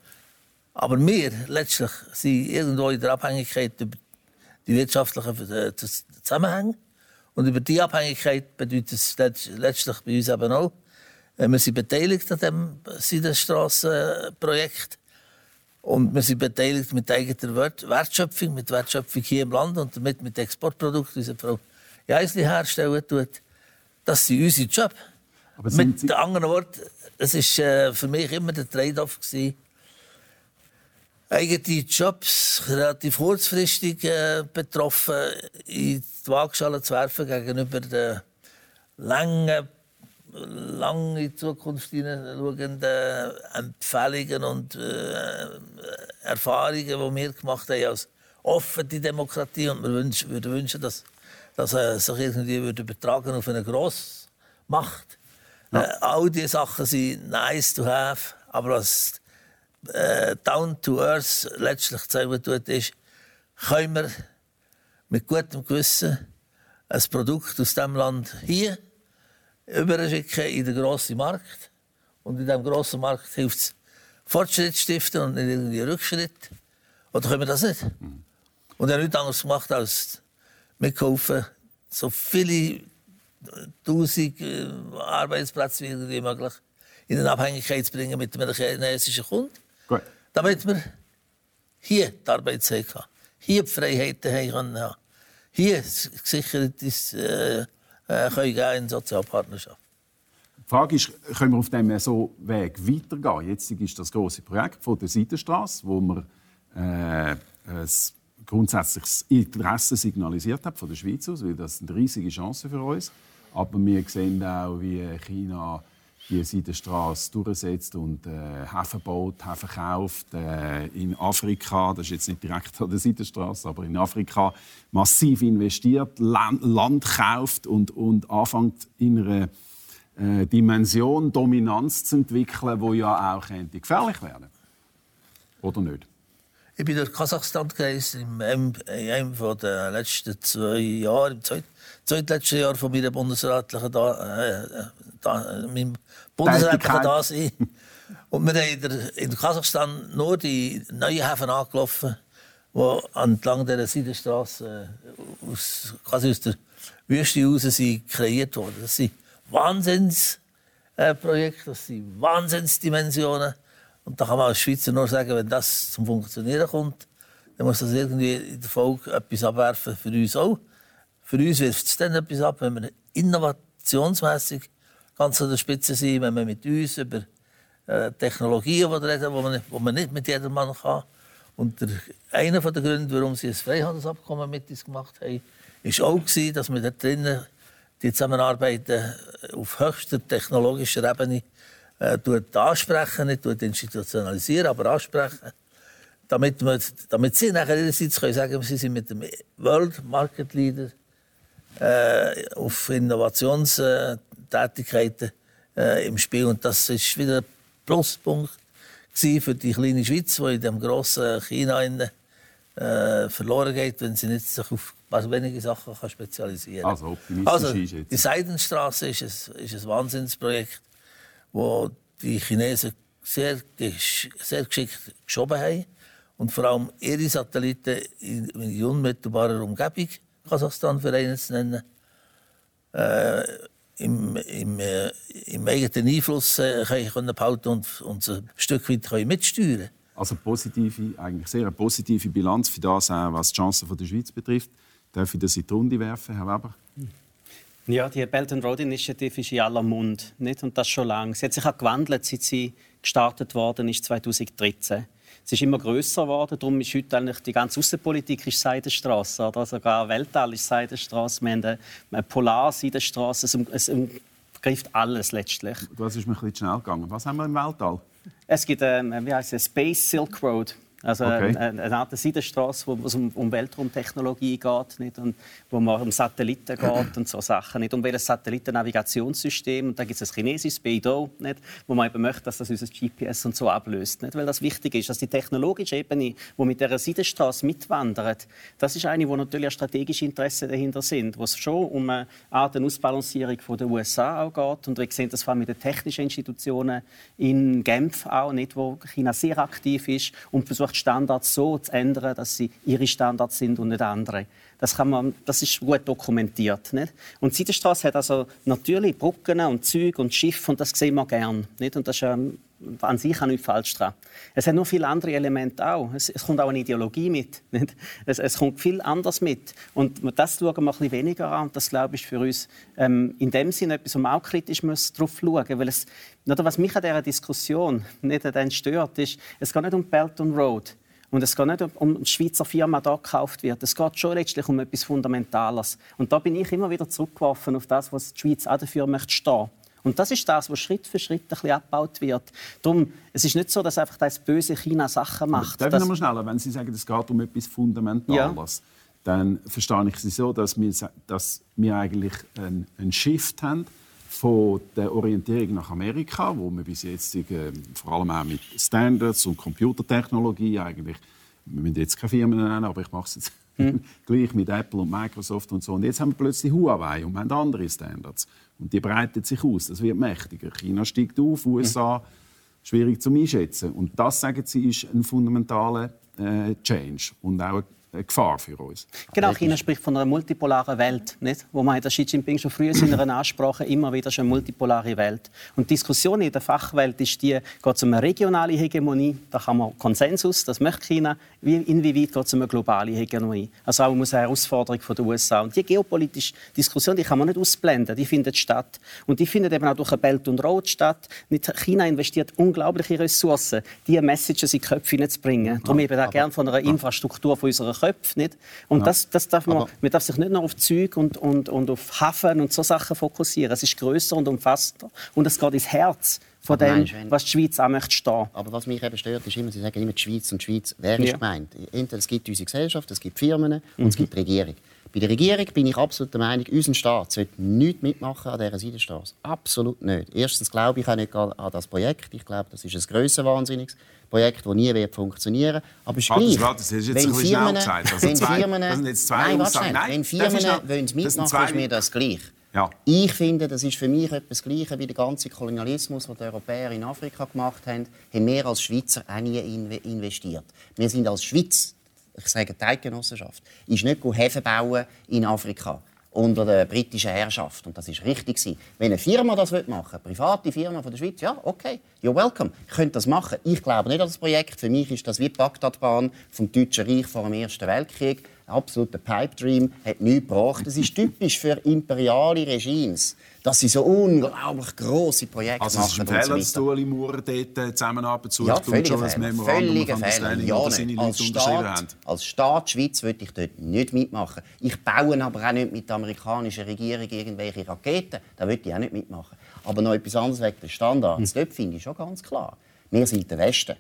Aber wir letztlich sind irgendwo in der Abhängigkeit über die wirtschaftlichen Zusammenhänge. Und über die Abhängigkeit bedeutet es letztlich bei uns eben auch, wir sind beteiligt an dem Seidenstrassenprojekt. Und wir sind beteiligt mit eigener Wertschöpfung, mit Wertschöpfung hier im Land und damit mit Exportprodukten, die Frau Geisli herstellen tut. Das sind unsere Job. Mit anderen Worten, es war äh, für mich immer der Trade-off eigene Jobs relativ kurzfristig äh, betroffen in die Waagschale zu werfen gegenüber den langen, lang in die Zukunft hineinschauenden Empfehlungen und äh, Erfahrungen, die wir gemacht haben als offene Demokratie. Und wir wünschen, würden wünschen, dass, dass äh, sich irgendwie würde übertragen auf eine Grossmacht. Ja. Äh, all diese Sachen sind nice to have, aber was äh, down to earth letztlich zeigen tut, ist, können wir mit gutem Gewissen ein Produkt aus diesem Land hier überschicken in den grossen Markt. Und in diesem grossen Markt hilft es, Fortschritt zu stiften und nicht irgendwie Rückschritt. Oder können wir das nicht? Mhm. Und er hat nichts anderes gemacht, als mitkaufen, so viele tausend äh, Arbeitsplätze wie möglich in eine Abhängigkeit zu bringen mit einem chinesischen Kunden. Gut. Damit wir hier die Arbeitszeit haben, hier die Freiheiten haben haben, hier gesichert ist, äh, äh, können gehen in Sozialpartnerschaft. Die Frage ist, können wir auf diesem so Weg weitergehen? Jetzt ist das große Projekt von der Seitenstraße, wo wir äh, ein grundsätzliches Interesse signalisiert haben von der Schweiz aus, weil das eine riesige Chance für uns. Aber wir sehen auch, wie China die Seidenstraße durchsetzt und äh, Häfen baut, Häfen kauft. Äh, in Afrika, das ist jetzt nicht direkt an der Seidenstraße, aber in Afrika massiv investiert, Land, Land kauft und, und anfängt in einer äh, Dimension Dominanz zu entwickeln, die ja auch könnte gefährlich werden Oder nicht? Ich bin durch Kasachstan gereist, in einem, einem der letzten zwei Jahre, im zweitletzten Jahr von meiner bundesratlichen da, äh, da, meinem Bundesrätlichen da sein. Und wir haben in Kasachstan nur die neuen Häfen angelaufen, die entlang dieser Seidenstraße äh, aus, quasi aus der Wüste heraus sind kreiert wurden. Das sind Wahnsinnsprojekte, das sind Wahnsinnsdimensionen. Und da kann man als Schweizer nur sagen, wenn das zum Funktionieren kommt, dann muss das irgendwie in der Folge etwas abwerfen für uns auch. Für uns wirft es dann etwas ab, wenn wir innovationsmässig ganz an der Spitze sind, wenn wir mit uns über äh, Technologien reden, die man, wo man nicht mit jedem Mann kann. Und der, einer der Gründe, warum sie ein Freihandelsabkommen mit uns gemacht haben, war auch, gewesen, dass wir da drinnen die Zusammenarbeit auf höchster technologischer Ebene äh, ansprechen, nicht institutionalisieren, aber ansprechen. Damit, wir, damit sie nachher ihrerseits können sagen, sie sind mit dem World Market Leader äh, auf Innovationstätigkeiten äh, im Spiel. Und das ist wieder ein Pluspunkt für die kleine Schweiz, die in dem grossen China in, äh, verloren geht, wenn sie nicht sich auf was wenige Sachen kann spezialisieren kann. Also, also die Seidenstraße ist ein, ist ein Wahnsinnsprojekt, wo die Chinesen sehr, sehr geschickt geschoben haben und vor allem ihre Satelliten in, in unmittelbarer Umgebung Kasachstan für einen zu nennen, äh, im, im, äh, im eigenen Einfluss äh, können behalten und, und ein Stück weit können mitsteuern Also positive, eigentlich sehr eine positive Bilanz für das, auch, was die Chancen der Schweiz betrifft. Darf ich das in die Runde werfen, Herr Weber? Ja, die Belt and Road Initiative ist in aller Mund. Nicht? Und das schon lange. Sie hat sich auch gewandelt, seit sie gestartet worden ist 2013. Es ist immer größer geworden, darum ist heute eigentlich die ganze Außenpolitik ist Seidenstraße. Oder? Sogar Weltall ist Seidenstraße. Wir haben eine Polar-Seidenstraße. Es, es umgreift alles letztlich. Das ist mir ein bisschen schnell gegangen. Was haben wir im Weltall? Es gibt ähm, wie heißt es, Space Silk Road. Also okay. eine, eine Art Seidenstraße, wo es um, um Weltraumtechnologie geht, nicht? Und wo man um Satelliten geht und so Sachen, nicht? Um welches Satellitennavigationssystem. Und da gibt es ein chinesisches Beidou, nicht? wo man eben möchte, dass das unser GPS und so ablöst, nicht? Weil das wichtig ist, dass die technologische Ebene, die mit dieser Seidenstraße mitwandert, das ist eine, wo natürlich strategische Interessen dahinter sind, wo es schon um eine Art Ausbalancierung von der USA auch geht. Und wir sehen das vor allem mit den technischen Institutionen in Genf auch, nicht, wo China sehr aktiv ist und versucht Standards so zu ändern, dass sie ihre Standards sind und nicht andere. Das, kann man, das ist gut dokumentiert. Nicht? Und die Seidenstraße hat also natürlich Brücken und Züge und Schiffe und das sehen wir gern. Nicht? Und das ist ähm, an sich auch nicht falsch dran. Es hat noch viele andere Elemente auch. Es, es kommt auch eine Ideologie mit. (laughs) Nicht? Es, es, kommt viel anders mit. Und das schauen wir ein bisschen weniger an. Und das, glaube ich, für uns ähm, in dem Sinne etwas, wo man auch kritisch muss drauf schauen Weil es, oder was mich an dieser Diskussion (laughs) nicht stört, ist, es geht nicht um Belt and Road. Und es geht nicht um die Schweizer Firma, die gekauft wird. Es geht schon letztlich um etwas Fundamentales. Und da bin ich immer wieder zurückgeworfen auf das, was die Schweiz auch dafür möchte stehen. Und das ist das, was Schritt für Schritt ein bisschen abgebaut wird. Darum, es ist nicht so, dass einfach das böse China Sachen macht. Darf ich noch mal schneller, wenn Sie sagen, es geht um etwas Fundamentales, ja. dann verstehe ich Sie so, dass wir, dass wir eigentlich einen, einen Shift haben von der Orientierung nach Amerika, wo wir bis jetzt äh, vor allem auch mit Standards und Computertechnologie eigentlich, wir müssen jetzt keine Firmen nennen, aber ich mache es jetzt hm. (laughs) gleich mit Apple und Microsoft und so. Und jetzt haben wir plötzlich Huawei und wir haben andere Standards. Und die breitet sich aus, das wird mächtiger. China steigt auf, USA schwierig zu einschätzen. Und das, sagen Sie, ist ein fundamentaler äh, Change und auch eine Gefahr für uns. Genau, China spricht von einer multipolaren Welt, nicht? wo man der Xi Jinping schon früher in seiner Ansprache immer wieder schon eine multipolare Welt. Und die Diskussion in der Fachwelt ist die, geht es um eine regionale Hegemonie, da haben wir Konsensus, das möchte China, wie, inwieweit geht es um eine globale Hegemonie. Also auch um eine Herausforderung von den USA. Und die geopolitische Diskussion, die kann man nicht ausblenden, die findet statt. Und die findet eben auch durch eine Belt und Road statt. China investiert unglaubliche Ressourcen, diese Messages in die Köpfe hineinzubringen. Darum eben auch gerne von einer Infrastruktur von unserer Köpfe Köpfe. Nicht? Und ja. das, das darf man, man darf sich nicht nur auf Züg und, und, und auf Hafen und so Sachen fokussieren. Es ist größer und umfassender. Und es geht ins Herz von dem, was die Schweiz auch möchte stehen. Aber was mich eben stört, ist immer, Sie sagen immer die Schweiz und die Schweiz. Wer ist ja. gemeint? Es gibt unsere Gesellschaft, es gibt Firmen und mhm. es gibt die Regierung. Bei der Regierung bin ich absolut der Meinung, unser Staat sollte nichts mitmachen an dieser Seidenstraße. Absolut nicht. Erstens glaube ich auch nicht an das Projekt. Ich glaube, das ist ein grössenwahnsinniges Projekt, das nie wird funktionieren Aber es gleich, das ist jetzt wenn Firmen, gesagt. Also wenn zwei, Firmen, das sind jetzt zwei nein, Aussagen. Nein, wenn Firmen wollen mitmachen, ist mir das gleich. Ja. Ich finde, das ist für mich etwas Gleiches wie der ganze Kolonialismus, den die Europäer in Afrika gemacht haben, haben wir als Schweizer auch nie investiert. Wir sind als Schweiz ich sage die Eidgenossenschaft, ist nicht Häfen bauen in Afrika unter der britischen Herrschaft. Und das ist richtig. Wenn eine Firma das machen will, eine private Firma von der Schweiz, ja, okay, you're welcome. Ich könnte das machen. Ich glaube nicht an das Projekt. Für mich ist das wie die Bagdadbahn vom Deutschen Reich vor dem Ersten Weltkrieg. Ein absoluter Pipe Dream, hat nichts gebracht. Das ist typisch für imperiale Regimes dass sie so unglaublich grosse Projekte also machen. Also es ist ein Fehler, dass Ueli Maurer dort Zusammenarbeit sucht ja, und schon ein völlige Fehler. Ja, seine als, Staat, als Staat Schweiz würde ich dort nicht mitmachen. Ich baue aber auch nicht mit der amerikanischen Regierung irgendwelche Raketen. Da würde ich auch nicht mitmachen. Aber noch etwas anderes wegen der Standards. Hm. Dort finde ich schon ganz klar. Wir sind der Westen.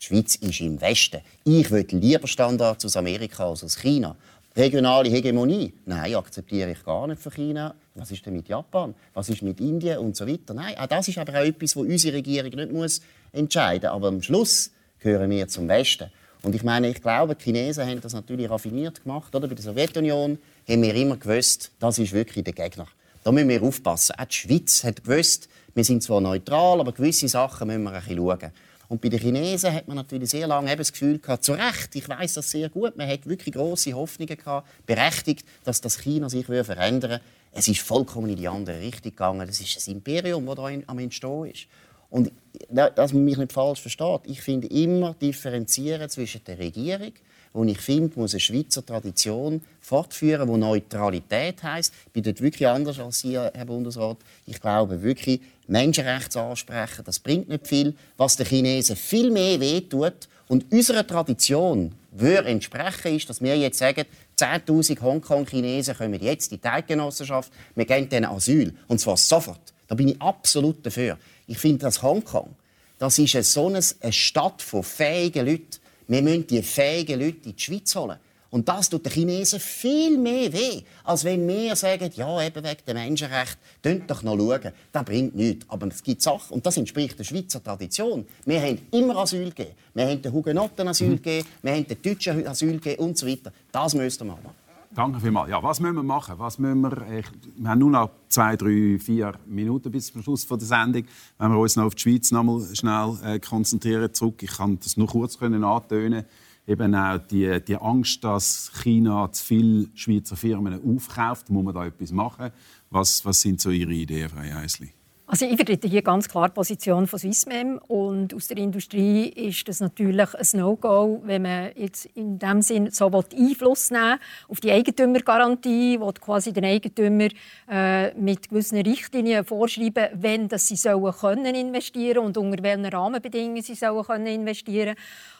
Die Schweiz ist im Westen. Ich würde lieber Standards aus Amerika als aus China. Regionale Hegemonie? Nein, akzeptiere ich gar nicht für China. Was ist denn mit Japan? Was ist mit Indien und so weiter? Nein, auch das ist aber auch etwas, wo unsere Regierung nicht muss entscheiden muss. Aber am Schluss gehören wir zum Westen. Und ich meine, ich glaube, die Chinesen haben das natürlich raffiniert gemacht. Oder? Bei der Sowjetunion haben wir immer gewusst, das ist wirklich der Gegner. Da müssen wir aufpassen. Auch die Schweiz hat gewusst, wir sind zwar neutral, aber gewisse Sachen müssen wir ein bisschen schauen. Und bei den Chinesen hat man natürlich sehr lange eben das Gefühl gehabt, zu Recht, ich weiß das sehr gut, man hat wirklich große Hoffnungen gehabt, berechtigt, dass das China sich verändern würde. Es ist vollkommen in die andere Richtung gegangen. Das ist ein Imperium, das da am Entstehen ist. Und dass man mich nicht falsch versteht, ich finde immer differenzieren zwischen der Regierung und ich finde, muss eine Schweizer Tradition fortführen, wo Neutralität heißt. Ich bin dort wirklich anders als Sie, Herr Bundesrat. Ich glaube wirklich, Menschenrechte ansprechen, das bringt nicht viel. Was den Chinesen viel mehr wehtut und unserer Tradition würde entsprechen, ist, dass wir jetzt sagen, 10.000 Hongkong-Chinesen kommen jetzt in die Eidgenossenschaft, wir geben ihnen Asyl. Und zwar sofort. Da bin ich absolut dafür. Ich finde, dass Hongkong, das ist so eine Stadt von fähigen Leuten. Wir müssen die fähigen Leute in die Schweiz holen. Und das tut den Chinesen viel mehr weh, als wenn wir sagen, ja, eben wegen der Menschenrechte, könnt doch noch schauen. Das bringt nichts. Aber es gibt Sachen, und das entspricht der Schweizer Tradition. Wir haben immer Asyl gegeben. Wir haben den Hugenotten Asyl mhm. gegeben, wir haben den Deutschen Asyl gegeben und so weiter. Das müssten wir machen. Danke vielmals. Ja, was müssen wir machen? Was müssen wir, ich, wir haben nur noch zwei, drei, vier Minuten bis zum Schluss der Sendung. Wenn wir uns noch auf die Schweiz noch mal schnell äh, konzentrieren zurück. Ich kann das nur kurz können antönen eben auch die, die Angst, dass China zu viele Schweizer Firmen aufkauft. Muss man da etwas machen? Was, was sind so Ihre Ideen, Frau Heisli? Also ich vertrete hier ganz klar die Position von Swissmem und aus der Industrie ist das natürlich ein No-Go, wenn man jetzt in dem Sinn so Einfluss nehmen auf die Eigentümergarantie, wo quasi den Eigentümer äh, mit gewissen Richtlinien vorschreiben, wenn dass sie sollen können investieren und unter welchen Rahmenbedingungen sie sollen können investieren.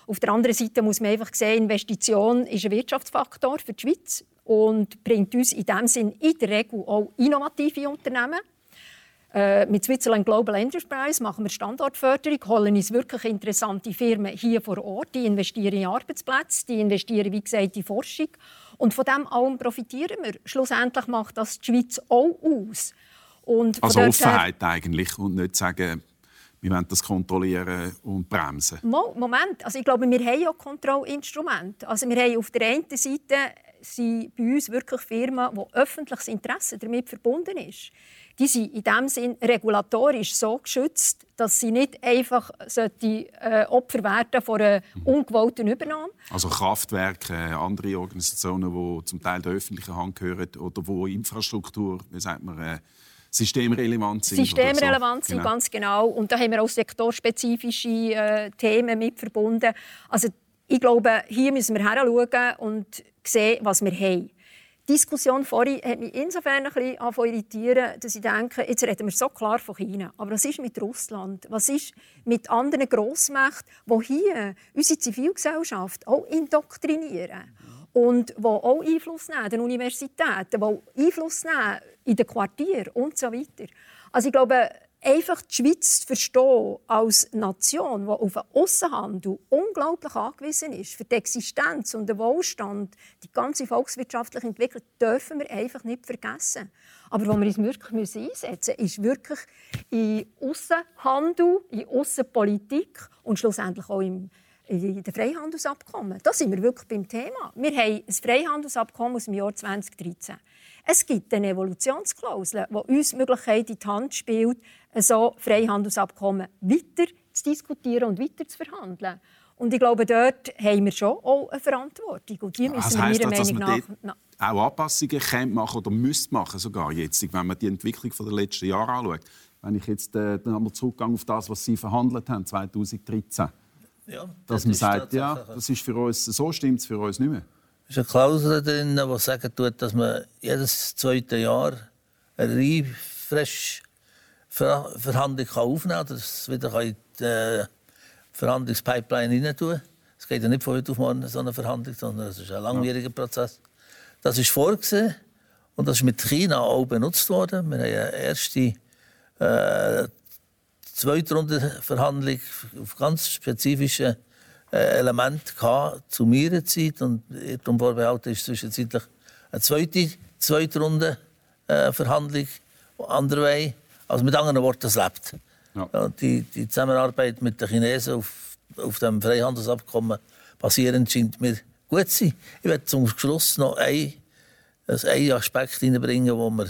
Auf der anderen Seite muss man einfach sehen, Investition ist ein Wirtschaftsfaktor für die Schweiz und bringt uns in dem Sinn in der Regel auch innovative Unternehmen äh, mit Switzerland Global Enterprise machen wir Standortförderung, holen uns wirklich interessante Firmen hier vor Ort, die investieren in Arbeitsplätze, die investieren, wie gesagt, in Forschung. Und von dem allem profitieren wir. Schlussendlich macht das die Schweiz auch aus. Und also Offenheit eigentlich und nicht sagen, wir wollen das kontrollieren und bremsen. Moment, also ich glaube, wir haben ja Kontrollinstrumente. Also wir haben auf der einen Seite sind bei uns wirklich Firmen, wo öffentliches Interesse damit verbunden ist die sind in diesem Sinn regulatorisch so geschützt, dass sie nicht einfach sollte, äh, Opfer werden von einer mhm. ungewollten Übernahme. Also Kraftwerke, andere Organisationen, die zum Teil der öffentlichen Hand gehören oder wo Infrastruktur, wie sagt man, äh, systemrelevant sind. Systemrelevant so. sind, genau. ganz genau. Und da haben wir auch sektorspezifische äh, Themen mit verbunden. Also ich glaube, hier müssen wir hinschauen und sehen, was wir haben. Die Diskussion vorhin hat mich insofern ein bisschen irritieren, dass ich denke, jetzt reden wir so klar von China. Aber was ist mit Russland? Was ist mit anderen Grossmächten, die hier unsere Zivilgesellschaft auch indoktrinieren? Und die auch Einfluss nehmen, den Universitäten, die Einfluss nehmen in den Quartieren und so weiter. Also ich glaube, einfach die Schweiz zu verstehen als Nation, die auf den Aussenhandel unglaublich angewiesen ist, für die Existenz und den Wohlstand, die ganze volkswirtschaftliche Entwicklung, dürfen wir einfach nicht vergessen. Aber wo wir uns wirklich einsetzen müssen, ist wirklich in Aussenhandel, in Aussenpolitik und schlussendlich auch im in den Freihandelsabkommen. Da sind wir wirklich beim Thema. Wir haben ein Freihandelsabkommen aus dem Jahr 2013. Es gibt eine Evolutionsklausel, die uns die Möglichkeit in die Hand spielt, so Freihandelsabkommen weiter zu diskutieren und weiter zu verhandeln. Und ich glaube, dort haben wir schon auch eine Verantwortung. Und die müssen also wir Meinung nach... Na auch Anpassungen können machen oder müsste machen sogar jetzt, wenn man die Entwicklung der letzten Jahre anschaut. Wenn ich jetzt äh, dann einmal zurückgehe auf das, was Sie verhandelt haben 2013, ja, dass man sagt, ja, das ist für uns, so stimmt es für uns nicht mehr. Es ist eine Klausel drin, die sagen tut, dass man jedes zweite Jahr eine Refresh Verhandlung aufnehmen kann, dass es wieder in die äh, Verhandlungspipeline rein tun Es geht ja nicht von heute auf morgen so eine Verhandlung, sondern es ist ein langwieriger Prozess. Das ist vorgesehen und das ist mit China auch benutzt worden. Wir haben eine erste äh, Zweitrunde-Verhandlung auf ganz spezifische äh, Elemente gehabt, zu meiner Zeit. Und darum vorbehalten ist zwischenzeitlich eine zweite Zweitrunde-Verhandlung äh, andererweise also mit anderen Worten, es lebt. Ja. Die, die, Zusammenarbeit mit den Chinesen auf, auf dem Freihandelsabkommen basierend scheint mir gut zu sein. Ich werde zum Schluss noch einen, einen Aspekt hineinbringen, wo, wir,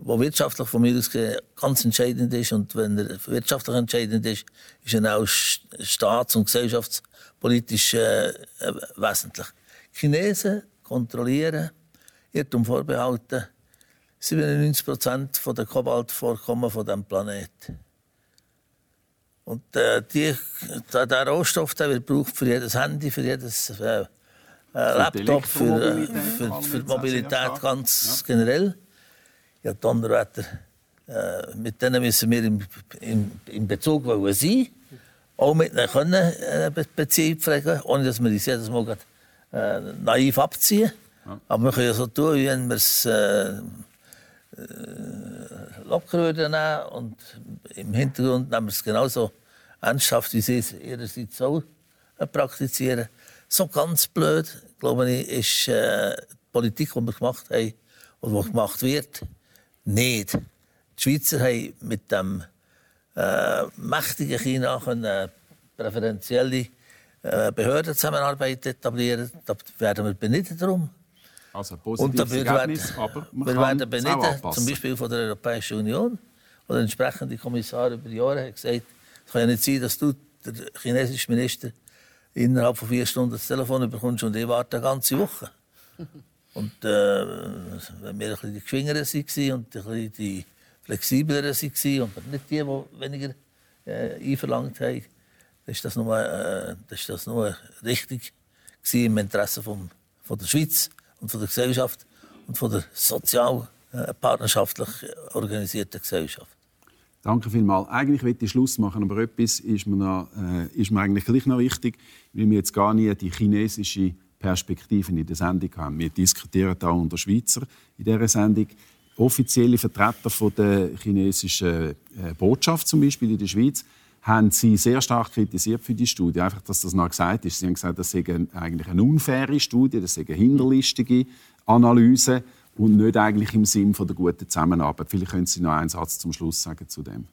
wo wirtschaftlich von mir aus ganz entscheidend ist. Und wenn er wirtschaftlich entscheidend ist, ist er auch staats- und gesellschaftspolitisch äh, wesentlich. Die Chinesen kontrollieren, Irrtum vorbehalten, 97 Prozent der Kobaltvorkommen von dem Planeten. Und äh, die, der, der Rohstoff der wird gebraucht für jedes Handy, für jedes äh, äh Laptop, für, äh, für, für, die Mobilität ganz generell. Ja, Donnerwetter, äh, mit denen müssen wir im, im, im Bezug sein. Auch mit ihnen können äh, Beziehung pflegen, ohne dass wir uns jedes Mal grad, äh, naiv abziehen. Ja. Aber wir können ja so tun, wie wenn wir es äh, äh, locker würden nehmen und im Hintergrund nehmen wir es genauso ernsthaft, wie sie es ihrerseits auch äh, praktizieren. So ganz blöd, glaube ich, ist äh, die Politik, die wir gemacht haben oder die gemacht wird, nicht. Die Schweizer haben mit dem äh, mächtigen China können präferentielle äh, Behördenzusammenarbeit etablieren. Da werden wir benitten darum. Also positives Ergebnis, aber wir werden benitten, zum Beispiel von der Europäischen Union. Und der entsprechende Kommissar über Jahre hat gesagt, es kann ja nicht sein, dass du, der chinesische Minister, innerhalb von vier Stunden das Telefon bekommst und ich warte eine ganze Woche. Und äh, wenn wir ein bisschen die Geschwingeren waren und ein bisschen die flexibleren waren und nicht die, die weniger äh, einverlangt haben, dann ist das nur, äh, ist das nur richtig im Interesse vom, von der Schweiz und von der Gesellschaft und von der sozial äh, partnerschaftlich organisierten Gesellschaft. Danke vielmals. Eigentlich will ich Schluss machen, aber etwas ist mir, noch, äh, ist mir eigentlich gleich noch wichtig, weil wir jetzt gar nie die chinesische Perspektive in der Sendung haben. Wir diskutieren da unter Schweizer in dieser Sendung. Offizielle Vertreter von der chinesischen äh, Botschaft zum Beispiel in der Schweiz haben sie sehr stark kritisiert für die Studie. Einfach, dass das noch gesagt ist. Sie haben gesagt, das sei eigentlich eine unfaire Studie, das sei eine hinterlistige Analyse und nicht eigentlich im Sinn der guten Zusammenarbeit. Vielleicht können Sie noch einen Satz zum Schluss sagen zu dem.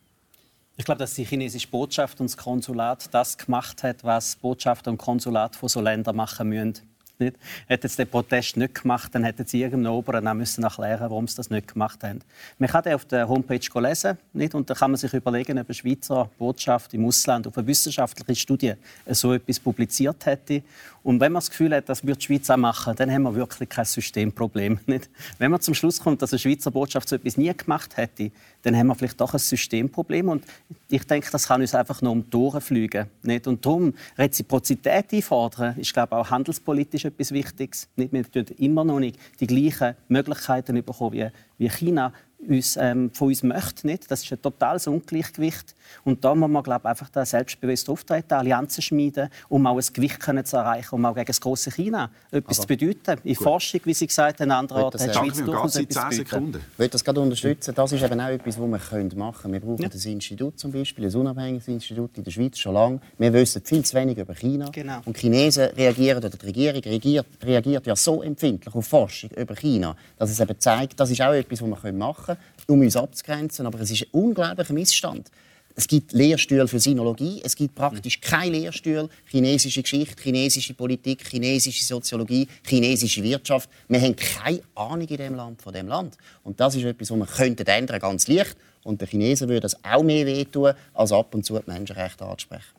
Ich glaube, dass die chinesische Botschaft und das Konsulat das gemacht hat, was Botschafter und Konsulat von so Ländern machen müssen nicht. Hätten sie den Protest nicht gemacht, dann hätten sie irgendeinem Oberen auch müssen erklären warum sie das nicht gemacht haben. Man kann den auf der Homepage lesen nicht? und da kann man sich überlegen, ob eine Schweizer Botschaft im Ausland auf eine wissenschaftliche Studie so etwas publiziert hätte. Und wenn man das Gefühl hat, das würde die Schweiz auch machen, dann haben wir wirklich kein Systemproblem. (laughs) Nicht? Wenn man zum Schluss kommt, dass eine Schweizer Botschaft so etwas nie gemacht hätte, dann haben wir vielleicht doch ein Systemproblem. Und ich denke, das kann uns einfach nur um die Ohren fliegen. Nicht? Und darum Reziprozität einfordern, ist glaube ich, auch handelspolitisch etwas Wichtiges. Nicht? Wir immer noch nicht die gleichen Möglichkeiten bekommen wie, wie China uns, ähm, von uns möchte. Nicht? Das ist ein totales Ungleichgewicht. Und da muss man glaub, einfach da selbstbewusst auftreten, Allianzen schmieden, um auch ein Gewicht können zu erreichen, um auch gegen das große China etwas Aber, zu bedeuten. In gut. Forschung, wie Sie gesagt haben, an anderen Orten hat die Schweiz durchaus etwas zu. Ich will das gerade unterstützen. Das ist eben auch etwas, was wir machen können. Wir brauchen ja. das Institut zum Beispiel, ein unabhängiges Institut in der Schweiz schon lange. Wir wissen viel zu wenig über China. Genau. Und Chinesen reagieren, oder die Regierung reagiert, reagiert ja so empfindlich auf Forschung über China, dass es eben zeigt, das ist auch etwas, was wir machen können um uns abzugrenzen. Aber es ist ein unglaublicher Missstand. Es gibt Lehrstühle für Sinologie, es gibt praktisch keine Lehrstühle. Chinesische Geschichte, chinesische Politik, chinesische Soziologie, chinesische Wirtschaft. Wir haben keine Ahnung in dem Land von dem Land. Und das ist etwas, was man könnte ändern, ganz leicht. Und den Chinesen würde das auch mehr wehtun, als ab und zu die Menschenrechte anzusprechen.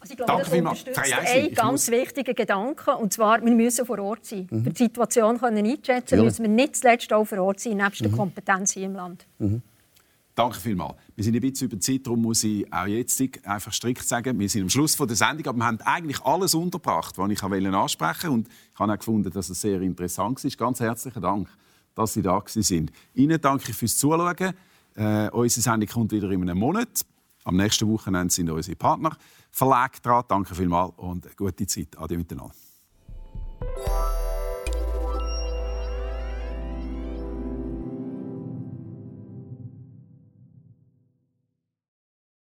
Also ich glaube, Danke das unterstützt einen ganz wichtigen Gedanken, und zwar, wir müssen vor Ort sein. Mhm. Für die Situation können einschätzen ja. müssen wir nicht zuletzt auch vor Ort sein, nebst mhm. der Kompetenz hier im Land. Mhm. Danke vielmals. Wir sind ein bisschen über die Zeit, darum muss ich auch jetzt einfach strikt sagen, wir sind am Schluss der Sendung, aber wir haben eigentlich alles untergebracht, was ich ansprechen wollte. Und ich habe auch gefunden, dass es sehr interessant war. Ganz herzlichen Dank, dass Sie da sind. Ihnen danke ich fürs Zuschauen. Äh, unsere Sendung kommt wieder in einem Monat. Am nächsten Wochenende sind unsere Partner Verlag dran. Danke vielmals und gute Zeit. Adieu miteinander.